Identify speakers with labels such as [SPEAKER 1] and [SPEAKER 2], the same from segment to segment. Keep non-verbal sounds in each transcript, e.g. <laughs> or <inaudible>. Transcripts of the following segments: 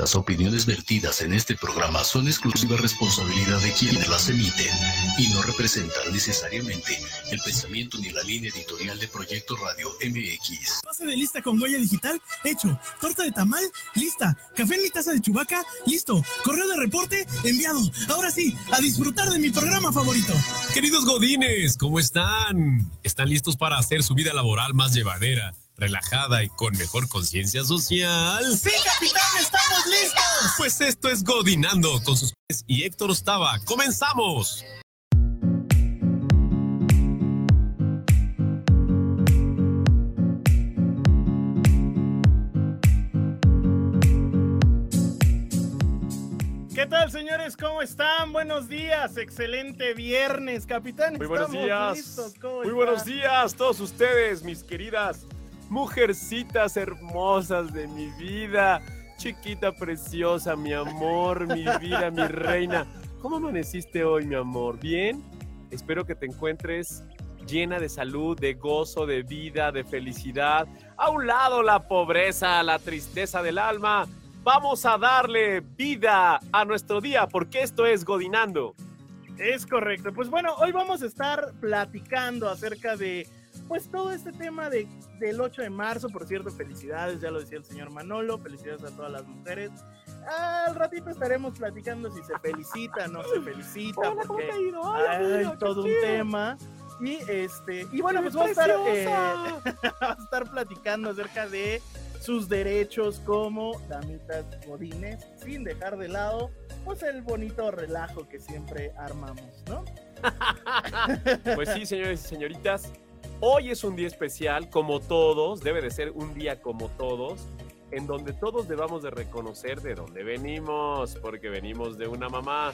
[SPEAKER 1] Las opiniones vertidas en este programa son exclusiva responsabilidad de quienes las emiten y no representan necesariamente el pensamiento ni la línea editorial de Proyecto Radio MX.
[SPEAKER 2] Pase de lista con huella digital, hecho. Torta de tamal, lista. Café en mi taza de chubaca, listo. Correo de reporte, enviado. Ahora sí, a disfrutar de mi programa favorito.
[SPEAKER 3] Queridos godines, ¿cómo están? ¿Están listos para hacer su vida laboral más llevadera? Relajada y con mejor conciencia social.
[SPEAKER 2] Sí, capitán, estamos listos.
[SPEAKER 3] Pues esto es Godinando con sus y Héctor Ostava. ¡Comenzamos!
[SPEAKER 4] ¿Qué tal, señores? ¿Cómo están? Buenos días. Excelente viernes, capitán.
[SPEAKER 5] Muy buenos
[SPEAKER 4] Estamos
[SPEAKER 5] días.
[SPEAKER 4] listos. ¿Cómo
[SPEAKER 5] Muy
[SPEAKER 4] están?
[SPEAKER 5] buenos días todos ustedes, mis queridas mujercitas hermosas de mi vida. Chiquita preciosa, mi amor, mi vida, mi reina. ¿Cómo amaneciste hoy, mi amor? ¿Bien? Espero que te encuentres llena de salud, de gozo, de vida, de felicidad. A un lado la pobreza, la tristeza del alma. Vamos a darle vida a nuestro día porque esto es Godinando.
[SPEAKER 4] Es correcto. Pues bueno, hoy vamos a estar platicando acerca de pues todo este tema de, del 8 de marzo. Por cierto, felicidades, ya lo decía el señor Manolo. Felicidades a todas las mujeres. Al ratito estaremos platicando si se felicita, no se felicita,
[SPEAKER 5] Hola, ¿cómo
[SPEAKER 4] porque
[SPEAKER 5] te ha ido? Ay,
[SPEAKER 4] hay todo un
[SPEAKER 5] chido.
[SPEAKER 4] tema. Y este, y bueno,
[SPEAKER 5] ¡Qué
[SPEAKER 4] pues vamos a estar, eh, <laughs> vamos a estar platicando acerca de sus derechos como damitas godines, sin dejar de lado pues el bonito relajo que siempre armamos, ¿no? <laughs>
[SPEAKER 5] Pues sí, señores y señoritas, hoy es un día especial, como todos, debe de ser un día como todos, en donde todos debamos de reconocer de dónde venimos, porque venimos de una mamá.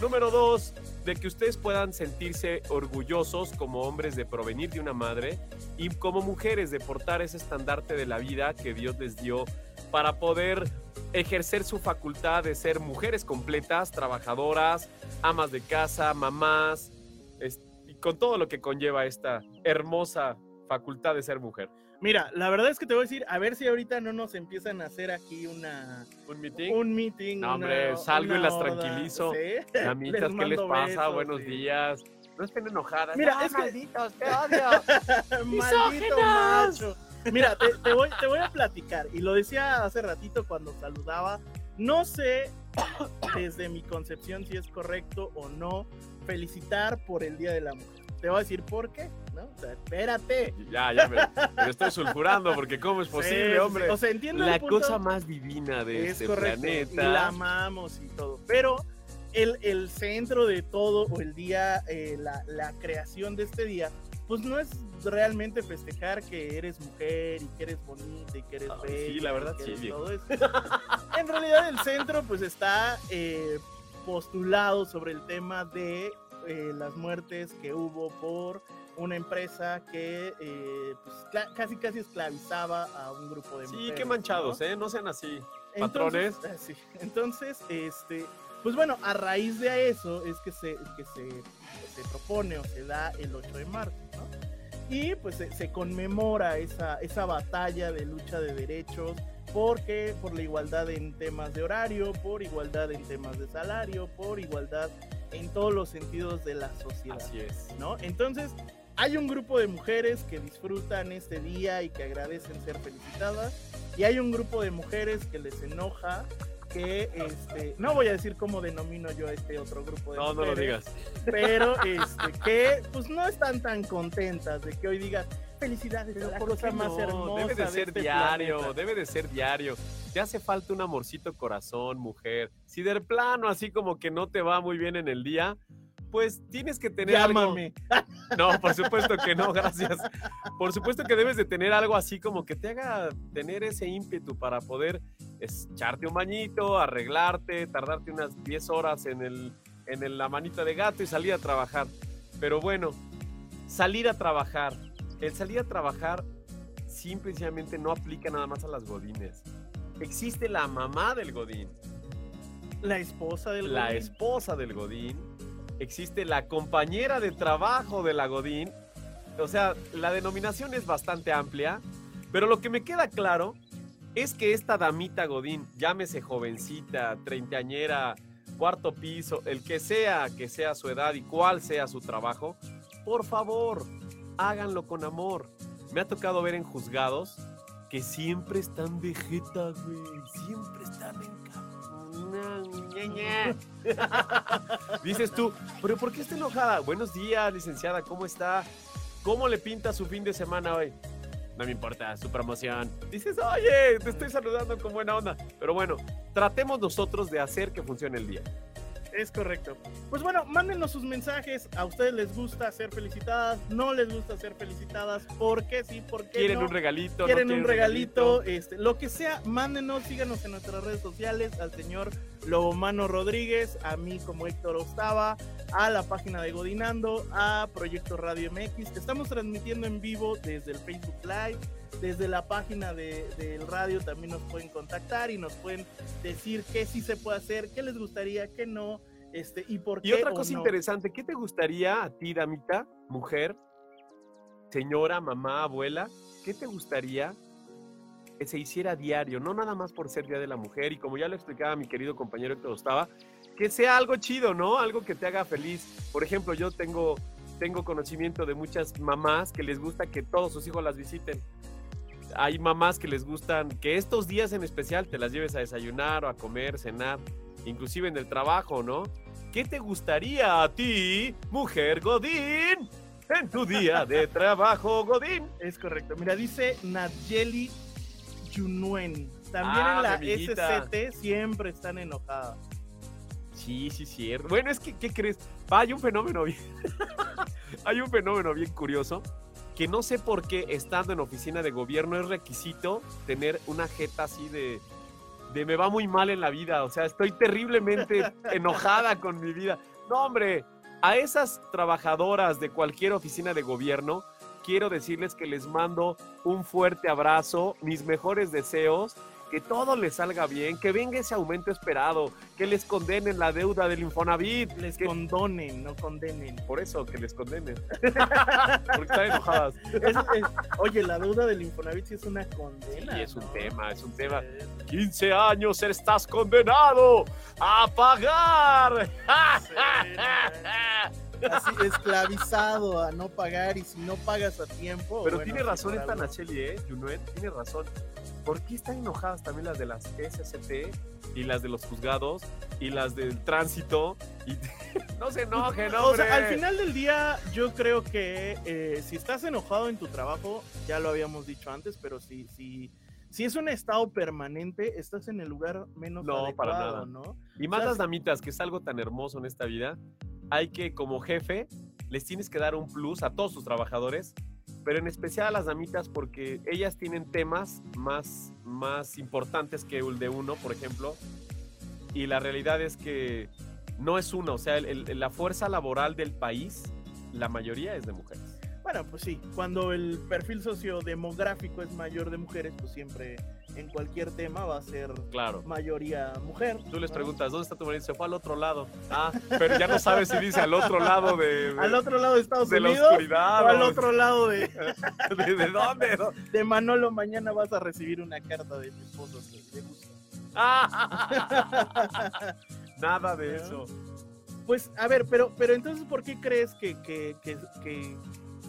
[SPEAKER 5] Número dos, de que ustedes puedan sentirse orgullosos como hombres de provenir de una madre y como mujeres de portar ese estandarte de la vida que Dios les dio para poder ejercer su facultad de ser mujeres completas, trabajadoras, amas de casa, mamás, con todo lo que conlleva esta hermosa facultad de ser mujer.
[SPEAKER 4] Mira, la verdad es que te voy a decir, a ver si ahorita no nos empiezan a hacer aquí una
[SPEAKER 5] ¿Un meeting?
[SPEAKER 4] un meeting.
[SPEAKER 5] No,
[SPEAKER 4] una-
[SPEAKER 5] hombre, salgo y las
[SPEAKER 4] horda,
[SPEAKER 5] tranquilizo.
[SPEAKER 4] ¿sí? <laughs>
[SPEAKER 5] Amitas, ¿qué les pasa?
[SPEAKER 4] besos,
[SPEAKER 5] Buenos
[SPEAKER 4] sí.
[SPEAKER 5] días. No estén enojadas.
[SPEAKER 4] Mira,
[SPEAKER 5] ¡Ah,
[SPEAKER 4] es que-
[SPEAKER 5] te <laughs> odio!
[SPEAKER 4] Maldito macho. Mira, te, te voy, te voy a platicar. Y lo decía hace ratito cuando saludaba. No sé <coughs> desde mi concepción si es correcto o no felicitar por el Día de la Mujer. Te voy a decir por qué, ¿no? O sea, espérate.
[SPEAKER 5] Ya, ya me, me estoy sulfurando porque ¿cómo es posible,
[SPEAKER 4] sí,
[SPEAKER 5] hombre?
[SPEAKER 4] sí. O sea, entiendo
[SPEAKER 5] La
[SPEAKER 4] el punto.
[SPEAKER 5] cosa más divina de
[SPEAKER 4] es
[SPEAKER 5] este
[SPEAKER 4] correcto.
[SPEAKER 5] Planeta.
[SPEAKER 4] la amamos y todo. Pero el, el centro de todo, o el día, eh, la, la creación de este día, pues no es realmente festejar que eres mujer y que eres bonita y que eres bella.
[SPEAKER 5] sí, la verdad, sí,
[SPEAKER 4] todo eso. en realidad el centro pues está eh, postulado sobre el tema de eh, las muertes que hubo por una empresa que eh, pues, casi casi esclavizaba a un grupo de
[SPEAKER 5] Sí,
[SPEAKER 4] mujeres.
[SPEAKER 5] qué manchados,
[SPEAKER 4] ¿no?
[SPEAKER 5] ¿eh? No sean así. Patrones. <laughs>
[SPEAKER 4] sí. Entonces, este, pues bueno, a raíz de eso es que se, que se, se propone o se da el 8 de marzo, ¿no? Y pues se, se conmemora esa, esa batalla de lucha de derechos, porque por la igualdad en temas de horario, por igualdad en temas de salario, por igualdad en todos los sentidos de la sociedad.
[SPEAKER 5] Así es.
[SPEAKER 4] ¿no? Entonces, hay un grupo de mujeres que disfrutan este día y que agradecen ser felicitadas, y hay un grupo de mujeres que les enoja que, este, no voy a decir cómo denomino yo a este otro grupo de
[SPEAKER 5] No, no lo digas.
[SPEAKER 4] pero <laughs> este, que pues no están tan contentas de que hoy digas felicidades,
[SPEAKER 5] Pero
[SPEAKER 4] la
[SPEAKER 5] ¿por
[SPEAKER 4] cosa más
[SPEAKER 5] no?
[SPEAKER 4] hermosa
[SPEAKER 5] Debe de ser
[SPEAKER 4] este
[SPEAKER 5] diario,
[SPEAKER 4] planeta".
[SPEAKER 5] debe de ser diario. Te hace falta un amorcito corazón, mujer. Si de plano así como que no te va muy bien en el día, pues tienes que tener algo.
[SPEAKER 4] Llámame. <laughs>
[SPEAKER 5] No, por supuesto que no, gracias. Por supuesto que debes de tener algo así como que te haga tener ese ímpetu para poder echarte un bañito, arreglarte, tardarte unas 10 horas en, el, en el- la manita de gato y salir a trabajar. Pero bueno, salir a trabajar. El salir a trabajar simple y sencillamente no aplica nada más a las godines. Existe la mamá del godín,
[SPEAKER 4] La esposa del
[SPEAKER 5] la
[SPEAKER 4] Godín.
[SPEAKER 5] esposa del godín, existe la compañera de trabajo de la godín. O sea, la denominación es bastante amplia, pero lo que me queda claro es que esta damita Godín, llámese jovencita, treintañera, cuarto piso, el que sea que sea su edad y cuál sea su trabajo, por favor, háganlo con amor. Me ha tocado ver en juzgados que siempre están de jeta, güey. Siempre están en <laughs> Dices tú, pero ¿por qué está enojada? Buenos días, licenciada, ¿cómo está? ¿Cómo le pinta su fin de semana hoy? No me importa, su promoción. Dices, oye, te estoy saludando con buena onda. Pero bueno, tratemos nosotros de hacer que funcione el día.
[SPEAKER 4] Es correcto. Pues bueno, mándenos sus mensajes. ¿A ustedes les gusta ser felicitadas? ¿No les gusta ser felicitadas? ¿Por qué sí? ¿Por qué
[SPEAKER 5] ¿Quieren
[SPEAKER 4] no?
[SPEAKER 5] un regalito?
[SPEAKER 4] ¿Quieren
[SPEAKER 5] ¿No
[SPEAKER 4] un regalito? Este, lo que sea, mándenos, síganos en nuestras redes sociales, al señor Lobomano Rodríguez, a mí como Héctor Ostava, a la página de Godinando, a Proyecto Radio MX, que estamos transmitiendo en vivo desde el Facebook Live, desde la página de- del radio también nos pueden contactar y nos pueden decir qué sí se puede hacer, qué les gustaría, qué no, este, y por qué.
[SPEAKER 5] Y otra cosa
[SPEAKER 4] no.
[SPEAKER 5] interesante, ¿qué te gustaría a ti, damita, mujer, señora, mamá, abuela? ¿Qué te gustaría que se hiciera diario? No nada más por ser Día de la Mujer y como ya lo explicaba mi querido compañero Héctor Ostava, que sea algo chido, ¿no? Algo que te haga feliz. Por ejemplo, yo tengo, tengo conocimiento de muchas mamás que les gusta que todos sus hijos las visiten. Hay mamás que les gustan que estos días en especial te las lleves a desayunar o a comer, cenar, inclusive en el trabajo, ¿no? ¿Qué te gustaría a ti, mujer Godín, en tu día de <laughs> trabajo, Godín?
[SPEAKER 4] Es correcto. Mira, dice Nayeli Yunuen. También
[SPEAKER 5] Ah,
[SPEAKER 4] en la
[SPEAKER 5] amiguita.
[SPEAKER 4] SCT siempre están enojadas.
[SPEAKER 5] Sí, sí, cierto. Bueno, es que, ¿qué crees? Hay un fenómeno bien. <laughs> hay un fenómeno bien curioso que no sé por qué estando en oficina de gobierno es requisito tener una jeta así de, de me va muy mal en la vida. O sea, estoy terriblemente <laughs> enojada con mi vida. No, hombre, a esas trabajadoras de cualquier oficina de gobierno, quiero decirles que les mando un fuerte abrazo, mis mejores deseos, que todo les salga bien, que venga ese aumento esperado, que les condenen la deuda del Infonavit,
[SPEAKER 4] Les
[SPEAKER 5] que-
[SPEAKER 4] condonen, no condenen.
[SPEAKER 5] por eso que les condenen. <laughs> Porque están enojadas.
[SPEAKER 4] Es- es- oye, la deuda del Infonavit sí es una condena.
[SPEAKER 5] Y es un
[SPEAKER 4] ¿no?
[SPEAKER 5] tema, es un tema.
[SPEAKER 4] Eh,
[SPEAKER 5] 15 años estás condenado a pagar.
[SPEAKER 4] Así, esclavizado a no pagar y si no pagas a tiempo.
[SPEAKER 5] Pero
[SPEAKER 4] bueno,
[SPEAKER 5] tiene
[SPEAKER 4] sí,
[SPEAKER 5] razón esta. Nacheli, ¿eh? Junuet, tiene razón. ¿Por qué están enojadas también las de las SST y las de los juzgados y las del tránsito? Y... <laughs> no se enojen,
[SPEAKER 4] O
[SPEAKER 5] hombre.
[SPEAKER 4] sea, al final del día, yo creo que eh, si estás enojado en tu trabajo, ya lo habíamos dicho antes, pero si, si, si es un estado permanente, estás en el lugar menos
[SPEAKER 5] No,
[SPEAKER 4] adecuado,
[SPEAKER 5] para nada.
[SPEAKER 4] ¿no?
[SPEAKER 5] Y más
[SPEAKER 4] O sea,
[SPEAKER 5] las damitas, que es algo tan hermoso en esta vida, hay que como jefe les tienes que dar un plus a todos tus trabajadores, pero en especial a las damitas porque ellas tienen temas más, más importantes que el de uno, por ejemplo, y la realidad es que no es uno, o sea, la fuerza laboral del país, la mayoría es de mujeres.
[SPEAKER 4] Bueno, pues sí, cuando el perfil sociodemográfico es mayor de mujeres, pues siempre en cualquier tema va a ser
[SPEAKER 5] Claro.
[SPEAKER 4] mayoría mujer.
[SPEAKER 5] Tú les
[SPEAKER 4] ¿no?
[SPEAKER 5] preguntas, ¿dónde está tu marido? Se fue al otro lado. Ah, pero ya no sabes si dice al otro lado de, de- <laughs>
[SPEAKER 4] Al otro lado de Estados
[SPEAKER 5] de la
[SPEAKER 4] Unidos
[SPEAKER 5] oscuridad.
[SPEAKER 4] o al otro lado de, <laughs>
[SPEAKER 5] ¿De, de dónde? <laughs>
[SPEAKER 4] de Manolo. Mañana vas a recibir una carta de tu esposo que le gusta.
[SPEAKER 5] Nada de eso.
[SPEAKER 4] Pues, a ver, pero, pero entonces, ¿por qué crees que, que, que, que,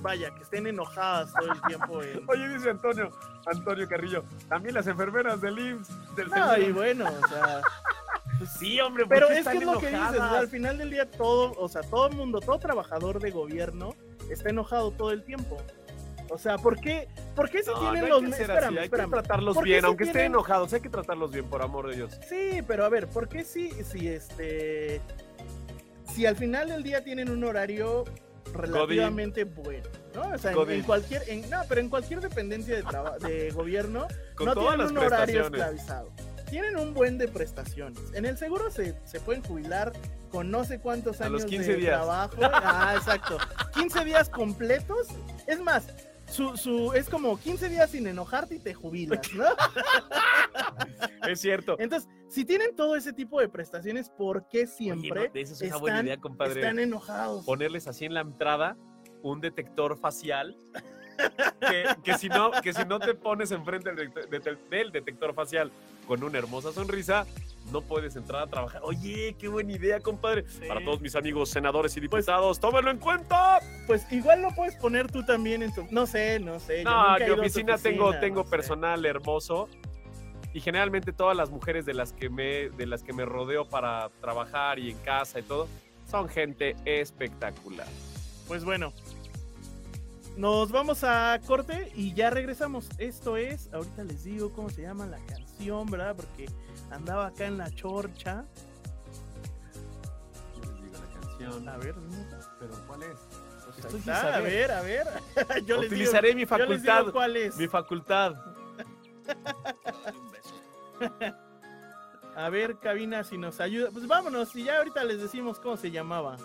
[SPEAKER 4] vaya, que estén enojadas todo el tiempo? <laughs>
[SPEAKER 5] Oye, dice Antonio, Antonio Carrillo, también las enfermeras del IMSS, del
[SPEAKER 4] No, y bueno, o sea, <laughs>
[SPEAKER 5] Sí, hombre, ¿por
[SPEAKER 4] pero es que es lo que dices, o sea,
[SPEAKER 5] enojadas?
[SPEAKER 4] al final del día todo, o sea, todo el mundo, todo trabajador de gobierno está enojado todo el tiempo. O sea, ¿por qué, por qué si
[SPEAKER 5] No,
[SPEAKER 4] tienen
[SPEAKER 5] no hay
[SPEAKER 4] los...
[SPEAKER 5] que
[SPEAKER 4] espérame,
[SPEAKER 5] así, hay
[SPEAKER 4] espérame.
[SPEAKER 5] que tratarlos
[SPEAKER 4] ¿Por qué
[SPEAKER 5] bien, aunque estén enojados, hay que tratarlos bien, por amor de Dios.
[SPEAKER 4] Sí, pero a ver, ¿por qué si, si este... Si al final del día tienen un horario relativamente bueno, ¿no? O sea, en, cualquier... en- no, pero en cualquier dependencia de, de <laughs> gobierno
[SPEAKER 5] Con
[SPEAKER 4] no tienen un horario esclavizado. Tienen un buen de prestaciones. En el seguro se, se pueden jubilar con no sé cuántos
[SPEAKER 5] A
[SPEAKER 4] años
[SPEAKER 5] los 15
[SPEAKER 4] de
[SPEAKER 5] días.
[SPEAKER 4] trabajo. <laughs> Ah, exacto. 15 días completos. Es más, su, su, es como 15 días sin enojarte y te jubilas, ¿no? <laughs>
[SPEAKER 5] Es cierto.
[SPEAKER 4] Entonces, si tienen todo ese tipo de prestaciones, ¿por qué siempre
[SPEAKER 5] Oye, no, esa es una buena
[SPEAKER 4] están-
[SPEAKER 5] idea, compadre.
[SPEAKER 4] están enojados?
[SPEAKER 5] Ponerles así en la entrada un detector facial que, que si no, que si no te pones enfrente del, detector- del detector facial con una hermosa sonrisa, no puedes entrar a trabajar. Oye, qué buena idea, compadre.
[SPEAKER 4] Sí.
[SPEAKER 5] Para todos mis amigos senadores y diputados, tómenlo en cuenta.
[SPEAKER 4] Pues igual lo puedes poner tú también en tu. No sé, no sé. yo
[SPEAKER 5] No,
[SPEAKER 4] he
[SPEAKER 5] mi oficina tengo, tengo
[SPEAKER 4] no sé.
[SPEAKER 5] personal hermoso. Y generalmente todas las mujeres de las que me, de las que me rodeo para trabajar y en casa y todo, son gente espectacular.
[SPEAKER 4] Pues bueno. Nos vamos a corte y ya regresamos. Esto es, ahorita les digo cómo se llama la canción, ¿verdad? Porque andaba acá en la chorcha.
[SPEAKER 5] Yo les digo la canción.
[SPEAKER 4] A ver.
[SPEAKER 5] ¿Pero cuál es?
[SPEAKER 4] Pues
[SPEAKER 5] Estoy
[SPEAKER 4] está, a ver, a ver. <laughs> Yo les digo-
[SPEAKER 5] Utilizaré mi
[SPEAKER 4] yo les
[SPEAKER 5] facultad.
[SPEAKER 4] digo cuál es.
[SPEAKER 5] Mi facultad. <laughs>
[SPEAKER 4] A ver, cabina, si nos ayuda. Pues vámonos y ya ahorita les decimos cómo se llamaba.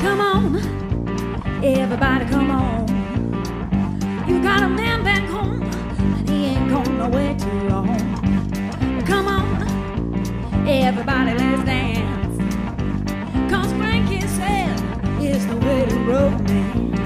[SPEAKER 6] Come on, everybody, come on. You got a man back home, and he ain't gone nowhere too long. Come on, everybody, let's dance. Cause Frankie said it's the way to romance.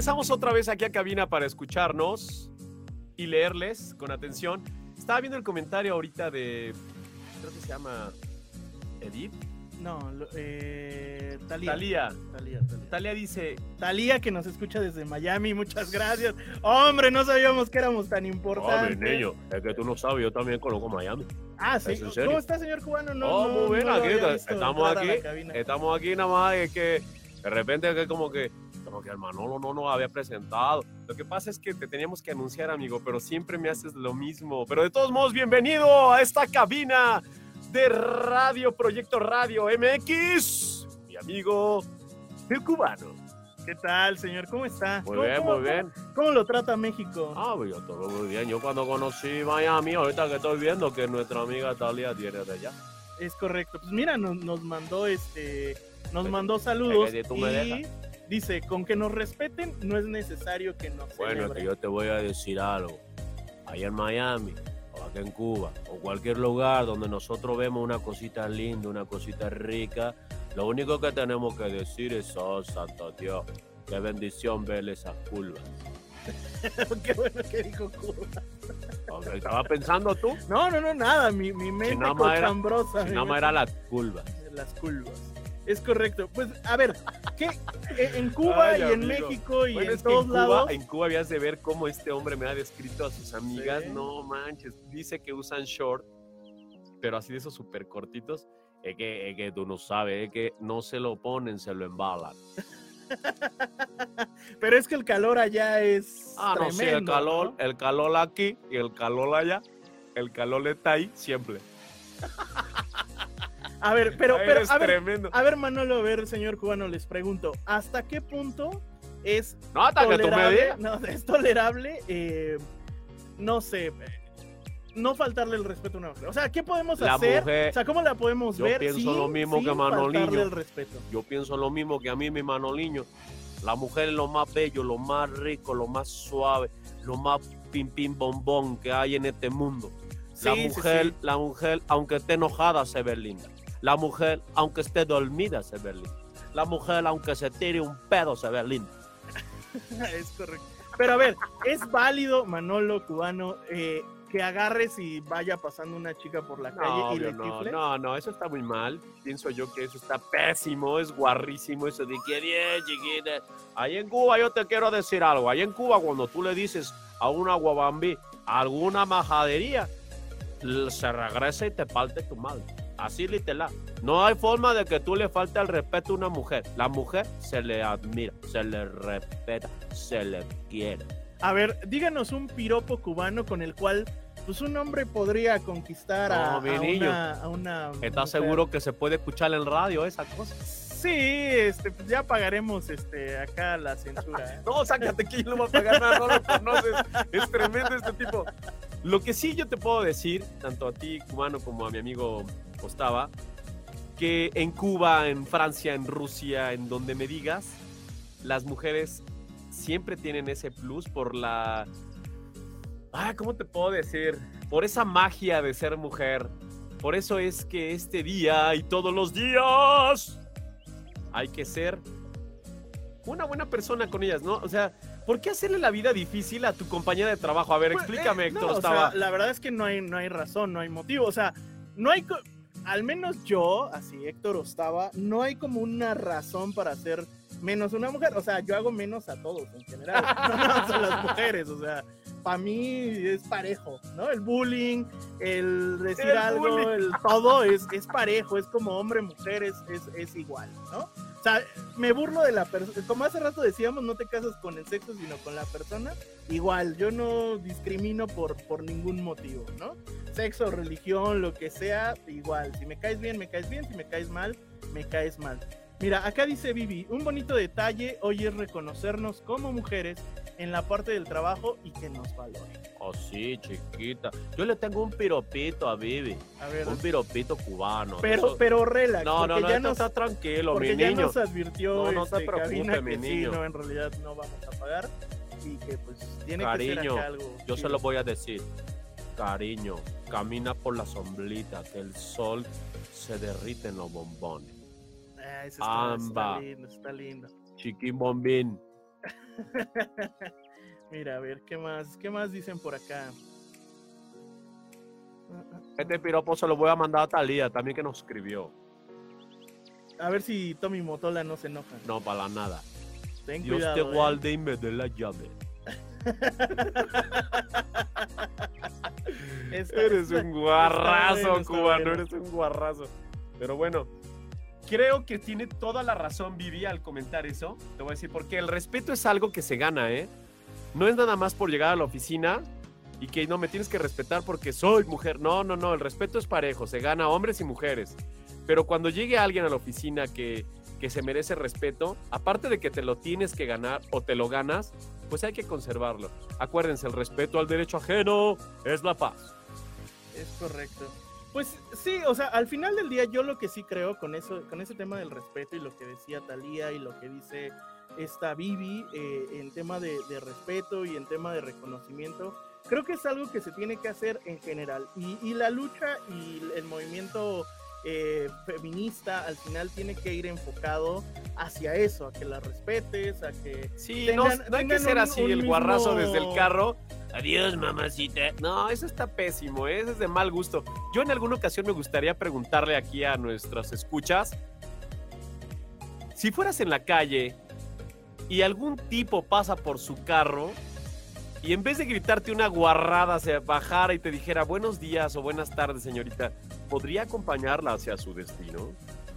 [SPEAKER 5] Regresamos otra vez aquí a cabina para escucharnos y leerles con atención. Estaba viendo el comentario ahorita de. Creo que se llama. Edith.
[SPEAKER 4] No, eh, Talía.
[SPEAKER 5] Talía.
[SPEAKER 4] Talía, Talía.
[SPEAKER 5] Talía dice.
[SPEAKER 4] Talía, que nos escucha desde Miami, muchas gracias. Hombre, no sabíamos que éramos tan importantes.
[SPEAKER 5] es que tú no sabes, yo también conozco Miami.
[SPEAKER 4] Ah, sí.
[SPEAKER 5] ¿Es en serio?
[SPEAKER 4] ¿Cómo está, señor cubano? No,
[SPEAKER 5] Oh,
[SPEAKER 4] no,
[SPEAKER 5] muy bien,
[SPEAKER 4] no
[SPEAKER 5] aquí estamos aquí. Estamos aquí nada más, es que de repente que como que, como que Manolo no nos había presentado. Lo que pasa es que te teníamos que anunciar, amigo, pero siempre me haces lo mismo. Pero de todos modos, bienvenido a esta cabina de Radio Proyecto Radio MX, mi amigo el cubano.
[SPEAKER 4] ¿Qué tal, señor? ¿Cómo está?
[SPEAKER 5] Muy
[SPEAKER 4] ¿Cómo-
[SPEAKER 5] bien,
[SPEAKER 4] cómo-
[SPEAKER 5] muy bien.
[SPEAKER 4] ¿Cómo, cómo lo trata México?
[SPEAKER 5] Ah, pues yo todo muy bien. Yo cuando conocí Miami, ahorita que estoy viendo que nuestra amiga Talia tiene de allá.
[SPEAKER 4] Es correcto. Pues mira, nos, nos mandó este, nos mandó
[SPEAKER 5] Es
[SPEAKER 4] saludos
[SPEAKER 5] me
[SPEAKER 4] y dice, con que nos respeten no es necesario que nos
[SPEAKER 5] Bueno, que
[SPEAKER 4] celebren".
[SPEAKER 5] yo te voy a decir algo. Allá en Miami, o acá en Cuba, o cualquier lugar donde nosotros vemos una cosita linda, una cosita rica, lo único que tenemos que decir es, oh, santo Dios, qué bendición verle esas curvas. <laughs>
[SPEAKER 4] Qué bueno que dijo Cuba.
[SPEAKER 5] Ok, ¿Estabas pensando tú?
[SPEAKER 4] No, no, no, nada. Mi, mi mente
[SPEAKER 5] nada más era-. Si
[SPEAKER 4] mi
[SPEAKER 5] nada más
[SPEAKER 4] mente-
[SPEAKER 5] era las curvas.
[SPEAKER 4] las curvas. Es correcto. Pues, a ver, ¿qué? Eh, En Cuba
[SPEAKER 5] Ay,
[SPEAKER 4] y en
[SPEAKER 5] amigo.
[SPEAKER 4] México y
[SPEAKER 5] Bueno,
[SPEAKER 4] en todos
[SPEAKER 5] en Cuba,
[SPEAKER 4] lados.
[SPEAKER 5] en Cuba habías de ver cómo este hombre me ha descrito a sus amigas.
[SPEAKER 4] Sí.
[SPEAKER 5] No manches, dice que usan short, pero así de esos súper cortitos. Es que, es que tú no sabes, es que no se lo ponen, se lo embalan. <laughs>
[SPEAKER 4] Pero es que el calor allá es.
[SPEAKER 5] Ah, no, sí, el calor,
[SPEAKER 4] ¿no?
[SPEAKER 5] el calor aquí y el calor allá. El calor está ahí siempre. <laughs>
[SPEAKER 4] A ver, pero, pero, a ver, a ver, Manolo, a ver, señor cubano, les pregunto, ¿hasta qué punto es
[SPEAKER 5] No,
[SPEAKER 4] tolerable? No, <laughs> es tolerable, eh, no sé, no faltarle el respeto a una mujer. O sea, ¿qué podemos
[SPEAKER 5] La
[SPEAKER 4] hacer?
[SPEAKER 5] mujer-
[SPEAKER 4] o sea, ¿cómo la podemos
[SPEAKER 5] Yo
[SPEAKER 4] ver?
[SPEAKER 5] pienso
[SPEAKER 4] sin-
[SPEAKER 5] lo mismo que Manoliño.
[SPEAKER 4] el respeto.
[SPEAKER 5] Yo pienso lo mismo que a mí, mi Manoliño. La mujer es lo más bello, lo más rico, lo más suave, lo más pim pim bombón que hay en este mundo. La
[SPEAKER 4] Sí, sí,
[SPEAKER 5] mujer,
[SPEAKER 4] sí.
[SPEAKER 5] la mujer, aunque esté enojada, se ve linda. La mujer, aunque esté dormida, se ve linda. La mujer, aunque se tire un pedo, se ve linda. <laughs>
[SPEAKER 4] es correcto. Pero a ver, ¿es válido, Manolo cubano, eh, que agarres y vaya pasando una chica por la calle y le
[SPEAKER 5] no, no, no, eso está muy mal. Pienso yo que eso está pésimo, es guarrísimo eso de que bien, chiquita. Ahí en Cuba yo te quiero decir algo. Ahí en Cuba cuando tú le dices a una guabambí alguna majadería, se regresa y te parte tu madre. Así literal. No hay forma de que tú le falte el respeto a una mujer. La mujer se le admira, se le respeta, se le quiere.
[SPEAKER 4] A ver, díganos un piropo cubano con el cual pues un hombre podría conquistar a,
[SPEAKER 5] No,
[SPEAKER 4] una, a una
[SPEAKER 5] ¿Estás
[SPEAKER 4] mujer.
[SPEAKER 5] seguro que se puede escuchar en radio esa cosa?
[SPEAKER 4] Sí, este, pues ya pagaremos este acá la censura. ¿eh? <laughs>
[SPEAKER 5] No, sácate que yo no voy a pagar no lo conoces. Es tremendo este tipo. Lo que sí yo te puedo decir, tanto a ti, cubano, como a mi amigo Costava, que en Cuba, en Francia, en Rusia, en donde me digas, las mujeres siempre tienen ese plus por la... Ah, ¿cómo te puedo decir? Por esa magia de ser mujer. Por eso es que este día y todos los días hay que ser una buena persona con ellas, ¿no? O sea, ¿por qué hacerle la vida difícil a tu compañera de trabajo? A ver,
[SPEAKER 4] Pues,
[SPEAKER 5] explícame,
[SPEAKER 4] eh,
[SPEAKER 5] Héctor.
[SPEAKER 4] no, o sea, la verdad es que no hay, no hay razón, no hay motivo. O sea, no hay. Al menos yo, así Héctor Ostava, no hay como una razón para hacer menos una mujer. O sea, yo hago menos a todos en general. <laughs> No más a las mujeres. O sea, para mí es parejo, ¿no? El bullying, el decir
[SPEAKER 5] El
[SPEAKER 4] algo,
[SPEAKER 5] bullying.
[SPEAKER 4] el todo es, es parejo. Es como hombre, mujer, es, es, es igual, ¿no? O sea, me burlo de la persona. Como hace rato decíamos, no te casas con el sexo, sino con la persona. Igual, yo no discrimino por, por ningún motivo, ¿no? Sexo, religión, lo que sea, igual. Si me caes bien, me caes bien. Si me caes mal, me caes mal. Mira, acá dice Vivi, un bonito detalle hoy es reconocernos como mujeres en la parte del trabajo y que nos valoren.
[SPEAKER 5] Oh, sí, chiquita. Yo le tengo un piropito a Vivi.
[SPEAKER 4] A ver,
[SPEAKER 5] Un piropito cubano.
[SPEAKER 4] pero,
[SPEAKER 5] Eso-
[SPEAKER 4] pero relax,
[SPEAKER 5] No, no, no,
[SPEAKER 4] ya nos,
[SPEAKER 5] está tranquilo,
[SPEAKER 4] porque
[SPEAKER 5] mi
[SPEAKER 4] ya
[SPEAKER 5] niño.
[SPEAKER 4] nos advirtió
[SPEAKER 5] No, no te
[SPEAKER 4] este,
[SPEAKER 5] preocupes,
[SPEAKER 4] cabina
[SPEAKER 5] mi
[SPEAKER 4] que sí,
[SPEAKER 5] niño.
[SPEAKER 4] no, en realidad no vamos a pagar y que pues tiene que
[SPEAKER 5] Cariño,
[SPEAKER 4] ser acá algo.
[SPEAKER 5] Yo se lo voy a decir. Cariño, camina por la sombrita, que el sol se derrite en los bombones.
[SPEAKER 4] Ah, eso está, lindo, está lindo.
[SPEAKER 5] Chiquín bombín. <laughs>
[SPEAKER 4] Mira, a ver, ¿qué más? ¿Qué más dicen por acá?
[SPEAKER 5] Este piropo se lo voy a mandar a Talía, también que nos escribió.
[SPEAKER 4] A ver si Tommy Motola no se enoja.
[SPEAKER 5] No, para nada.
[SPEAKER 4] Ten
[SPEAKER 5] Dios
[SPEAKER 4] cuidado.
[SPEAKER 5] te
[SPEAKER 4] ¿eh?
[SPEAKER 5] guarde y me dé la llave. <laughs> Eres un guarrazo, cubano, eres un guarrazo. Pero bueno, creo que tiene toda la razón Vivi al comentar eso. Te voy a decir, porque el respeto es algo que se gana, ¿eh? No es nada más por llegar a la oficina y que no me tienes que respetar porque soy mujer. No, no, no, el respeto es parejo, se gana hombres y mujeres. Pero cuando llegue alguien a la oficina que, que se merece respeto, aparte de que te lo tienes que ganar o te lo ganas, pues hay que conservarlo. Acuérdense, el respeto al derecho ajeno es la paz.
[SPEAKER 4] Es correcto. Pues sí, o sea, al final del día yo lo que sí creo con eso, con ese tema del respeto y lo que decía Talía y lo que dice esta Vivi eh, en tema de, de respeto y en tema de reconocimiento, creo que es algo que se tiene que hacer en general. Y, y la lucha y el movimiento eh, feminista al final tiene que ir enfocado hacia eso, a que la respetes, a que
[SPEAKER 5] Sí,
[SPEAKER 4] tengan-
[SPEAKER 5] no, no hay que ser así el guarrazo desde el carro. Adiós, mamacita. No, eso está pésimo, ¿eh? eso es de mal gusto. Yo en alguna ocasión me gustaría preguntarle aquí a nuestras escuchas, si fueras en la calle y algún tipo pasa por su carro y en vez de gritarte una guarrada se bajara y te dijera buenos días o buenas tardes, señorita, ¿podría acompañarla hacia su destino?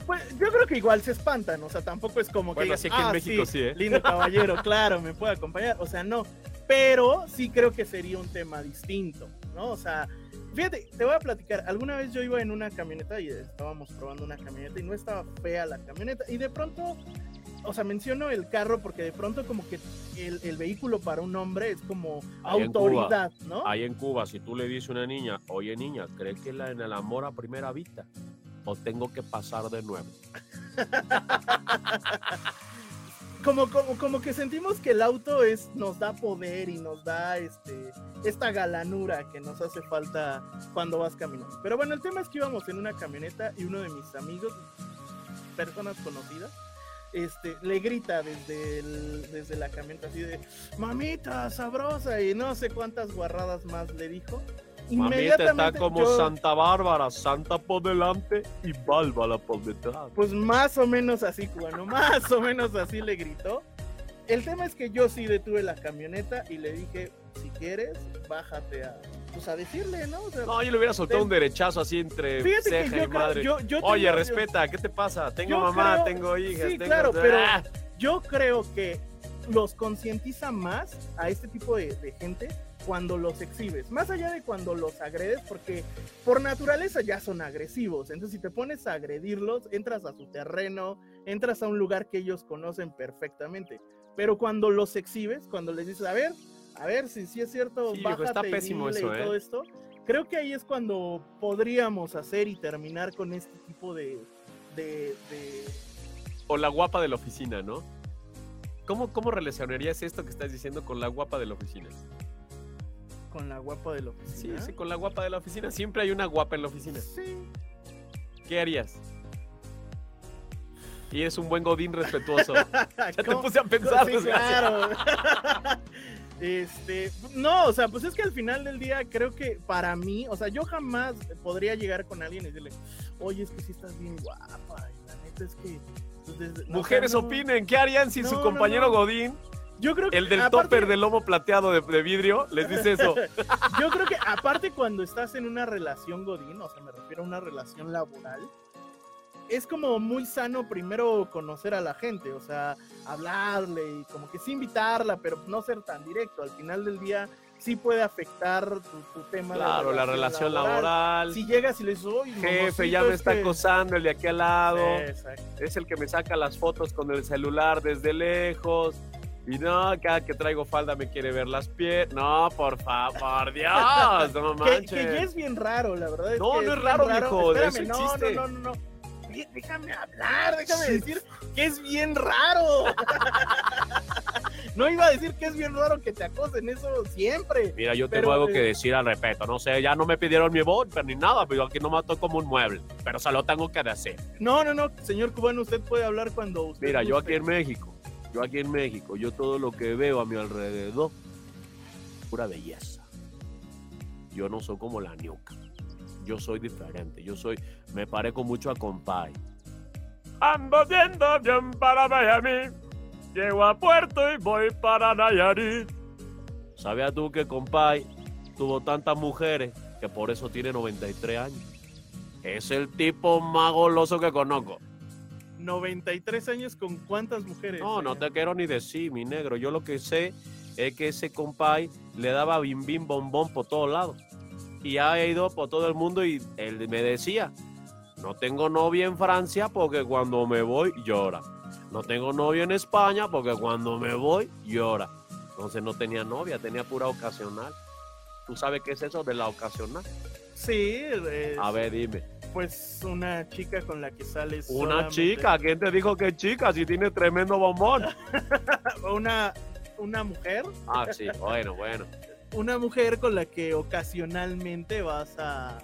[SPEAKER 4] Pues yo creo que igual se espantan, o sea, tampoco es como que digas,
[SPEAKER 5] así aquí en
[SPEAKER 4] "Ah,
[SPEAKER 5] México sí, ¿eh?"
[SPEAKER 4] lindo <laughs> caballero, claro, me puede acompañar, o sea, no, pero sí creo que sería un tema distinto, ¿no? O sea, fíjate, te voy a platicar, alguna vez yo iba en una camioneta y estábamos probando una camioneta y no estaba fea la camioneta y de pronto, o sea, menciono el carro porque de pronto como que el, el vehículo para un hombre es como
[SPEAKER 5] Ahí
[SPEAKER 4] autoridad, ¿no?
[SPEAKER 5] Ahí en Cuba, si tú le dices a una niña, oye niña, ¿crees que la en el amor a primera vista? ¿O tengo que pasar de nuevo? <laughs>
[SPEAKER 4] como, como, como que sentimos que el auto es, nos da poder y nos da este, esta galanura que nos hace falta cuando vas caminando. Pero bueno, el tema es que íbamos en una camioneta y uno de mis amigos, personas conocidas, este, le grita desde, desde la camioneta así de, mamita, sabrosa, y no sé cuántas guarradas más le dijo.
[SPEAKER 5] Mamita está
[SPEAKER 4] Inmediatamente
[SPEAKER 5] como
[SPEAKER 4] yo-
[SPEAKER 5] Santa Bárbara, Santa por delante y Bárbara por detrás.
[SPEAKER 4] Pues más o menos así, cubano, <laughs> más o menos así le gritó. El tema es que yo sí detuve la camioneta y le dije, si quieres, bájate a, pues a decirle, ¿no? O sea,
[SPEAKER 5] No, yo le hubiera soltado un derechazo así entre
[SPEAKER 4] fíjate que
[SPEAKER 5] ceja
[SPEAKER 4] yo
[SPEAKER 5] y
[SPEAKER 4] creo-
[SPEAKER 5] madre.
[SPEAKER 4] yo- yo
[SPEAKER 5] Oye,
[SPEAKER 4] tengo-
[SPEAKER 5] respeta, ¿qué te pasa? Tengo mamá,
[SPEAKER 4] creo-
[SPEAKER 5] tengo hijas,
[SPEAKER 4] sí,
[SPEAKER 5] tengo...
[SPEAKER 4] claro, pero-
[SPEAKER 5] ¡Ah!
[SPEAKER 4] yo creo que los concientiza más a este tipo de, de gente cuando los exhibes, más allá de cuando los agredes, porque por naturaleza ya son agresivos. Entonces, si te pones a agredirlos, entras a su terreno, entras a un lugar que ellos conocen perfectamente. Pero cuando los exhibes, cuando les dices, a ver, a ver si sí es cierto,
[SPEAKER 5] Sí,
[SPEAKER 4] bájate
[SPEAKER 5] está
[SPEAKER 4] y
[SPEAKER 5] pésimo
[SPEAKER 4] dile
[SPEAKER 5] eso,
[SPEAKER 4] y todo
[SPEAKER 5] ¿eh?
[SPEAKER 4] esto, creo que ahí es cuando podríamos hacer y terminar con este tipo de, de, de
[SPEAKER 5] O la guapa de la oficina, ¿no? ¿Cómo, ¿Cómo relacionarías esto que estás diciendo con la guapa de la oficina?
[SPEAKER 4] Con la guapa de la
[SPEAKER 5] Sí,
[SPEAKER 4] oficina.
[SPEAKER 5] sí, con la guapa de la oficina. Siempre hay una guapa en la oficina.
[SPEAKER 4] Sí.
[SPEAKER 5] ¿Qué harías? Y eres un buen godín respetuoso. <laughs> Ya te puse a pensar,
[SPEAKER 4] Sí, claro. <laughs> Este, no, o sea, pues es que al final del día creo que para mí, o sea, yo jamás podría llegar con alguien y decirle, oye, es que sí estás bien guapa, y la neta es que... pues,
[SPEAKER 5] Mujeres
[SPEAKER 4] no.
[SPEAKER 5] opinen, ¿qué harían si
[SPEAKER 4] No,
[SPEAKER 5] su compañero. Godín,
[SPEAKER 4] Yo creo que
[SPEAKER 5] el del
[SPEAKER 4] aparte-
[SPEAKER 5] topper de lomo plateado de, de vidrio, les dice eso? <laughs>
[SPEAKER 4] Yo creo que aparte cuando estás en una relación godín, o sea, me refiero a una relación laboral, es como muy sano primero conocer a la gente, o sea, hablarle y como que sí invitarla, pero no ser tan directo. Al final del día sí puede afectar tu, tu tema
[SPEAKER 5] Claro,
[SPEAKER 4] de
[SPEAKER 5] la relación laboral.
[SPEAKER 4] Si llegas y le dices, "Oye,
[SPEAKER 5] Jefe, ya me
[SPEAKER 4] es
[SPEAKER 5] está
[SPEAKER 4] que-".
[SPEAKER 5] acosando el de aquí al lado.
[SPEAKER 4] Exacto.
[SPEAKER 5] Es el que me saca las fotos con el celular desde lejos. Y no, cada que traigo falda me quiere ver las piernas. No, por favor, Dios, no <laughs>
[SPEAKER 4] Que,
[SPEAKER 5] manches.
[SPEAKER 4] que ya es bien raro, la verdad.
[SPEAKER 5] No,
[SPEAKER 4] que
[SPEAKER 5] no es raro, viejo,
[SPEAKER 4] Espérame,
[SPEAKER 5] eso
[SPEAKER 4] no,
[SPEAKER 5] existe.
[SPEAKER 4] no, no, no, no. Déjame hablar, déjame decir que es bien raro. <laughs> no iba a decir que es bien raro que te acosen, eso siempre.
[SPEAKER 5] Mira, yo
[SPEAKER 4] Pero,
[SPEAKER 5] tengo algo que decir al respeto. No sé, ya no me pidieron mi voto ni nada, pero aquí no mató como un mueble. Pero se lo tengo que decir.
[SPEAKER 4] No, no, no, señor cubano, usted puede hablar cuando usted.
[SPEAKER 5] Mira, yo aquí en México, yo aquí en México, yo todo lo que veo a mi alrededor, pura belleza. Yo no soy como la ñuca. Yo soy diferente. Yo soy, me parezco mucho a Compay. Ando yendo bien para Miami. Llego a Puerto y voy para Nayarit. ¿Sabías tú que Compay tuvo tantas mujeres que por eso tiene 93 años? Es el tipo más goloso que conozco.
[SPEAKER 4] 93 años con cuántas mujeres.
[SPEAKER 5] No, no te quiero ni decir, mi negro. Yo lo que sé es que ese compay le daba bim bim bombón por todos lados. Y ha ido por todo el mundo y él me decía, no tengo novia en Francia porque cuando me voy llora. No tengo novia en España porque cuando me voy llora. Entonces no tenía novia, tenía pura ocasional. ¿Tú sabes qué es eso de la ocasional?
[SPEAKER 4] Sí,
[SPEAKER 5] A ver, dime.
[SPEAKER 4] Pues una chica con la que sales.
[SPEAKER 5] Una
[SPEAKER 4] solamente-
[SPEAKER 5] chica, ¿quién te dijo que chica si tiene tremendo bombón? <laughs>
[SPEAKER 4] Una, una mujer.
[SPEAKER 5] Ah, sí, bueno, bueno. <laughs>
[SPEAKER 4] Una mujer con la que ocasionalmente vas a,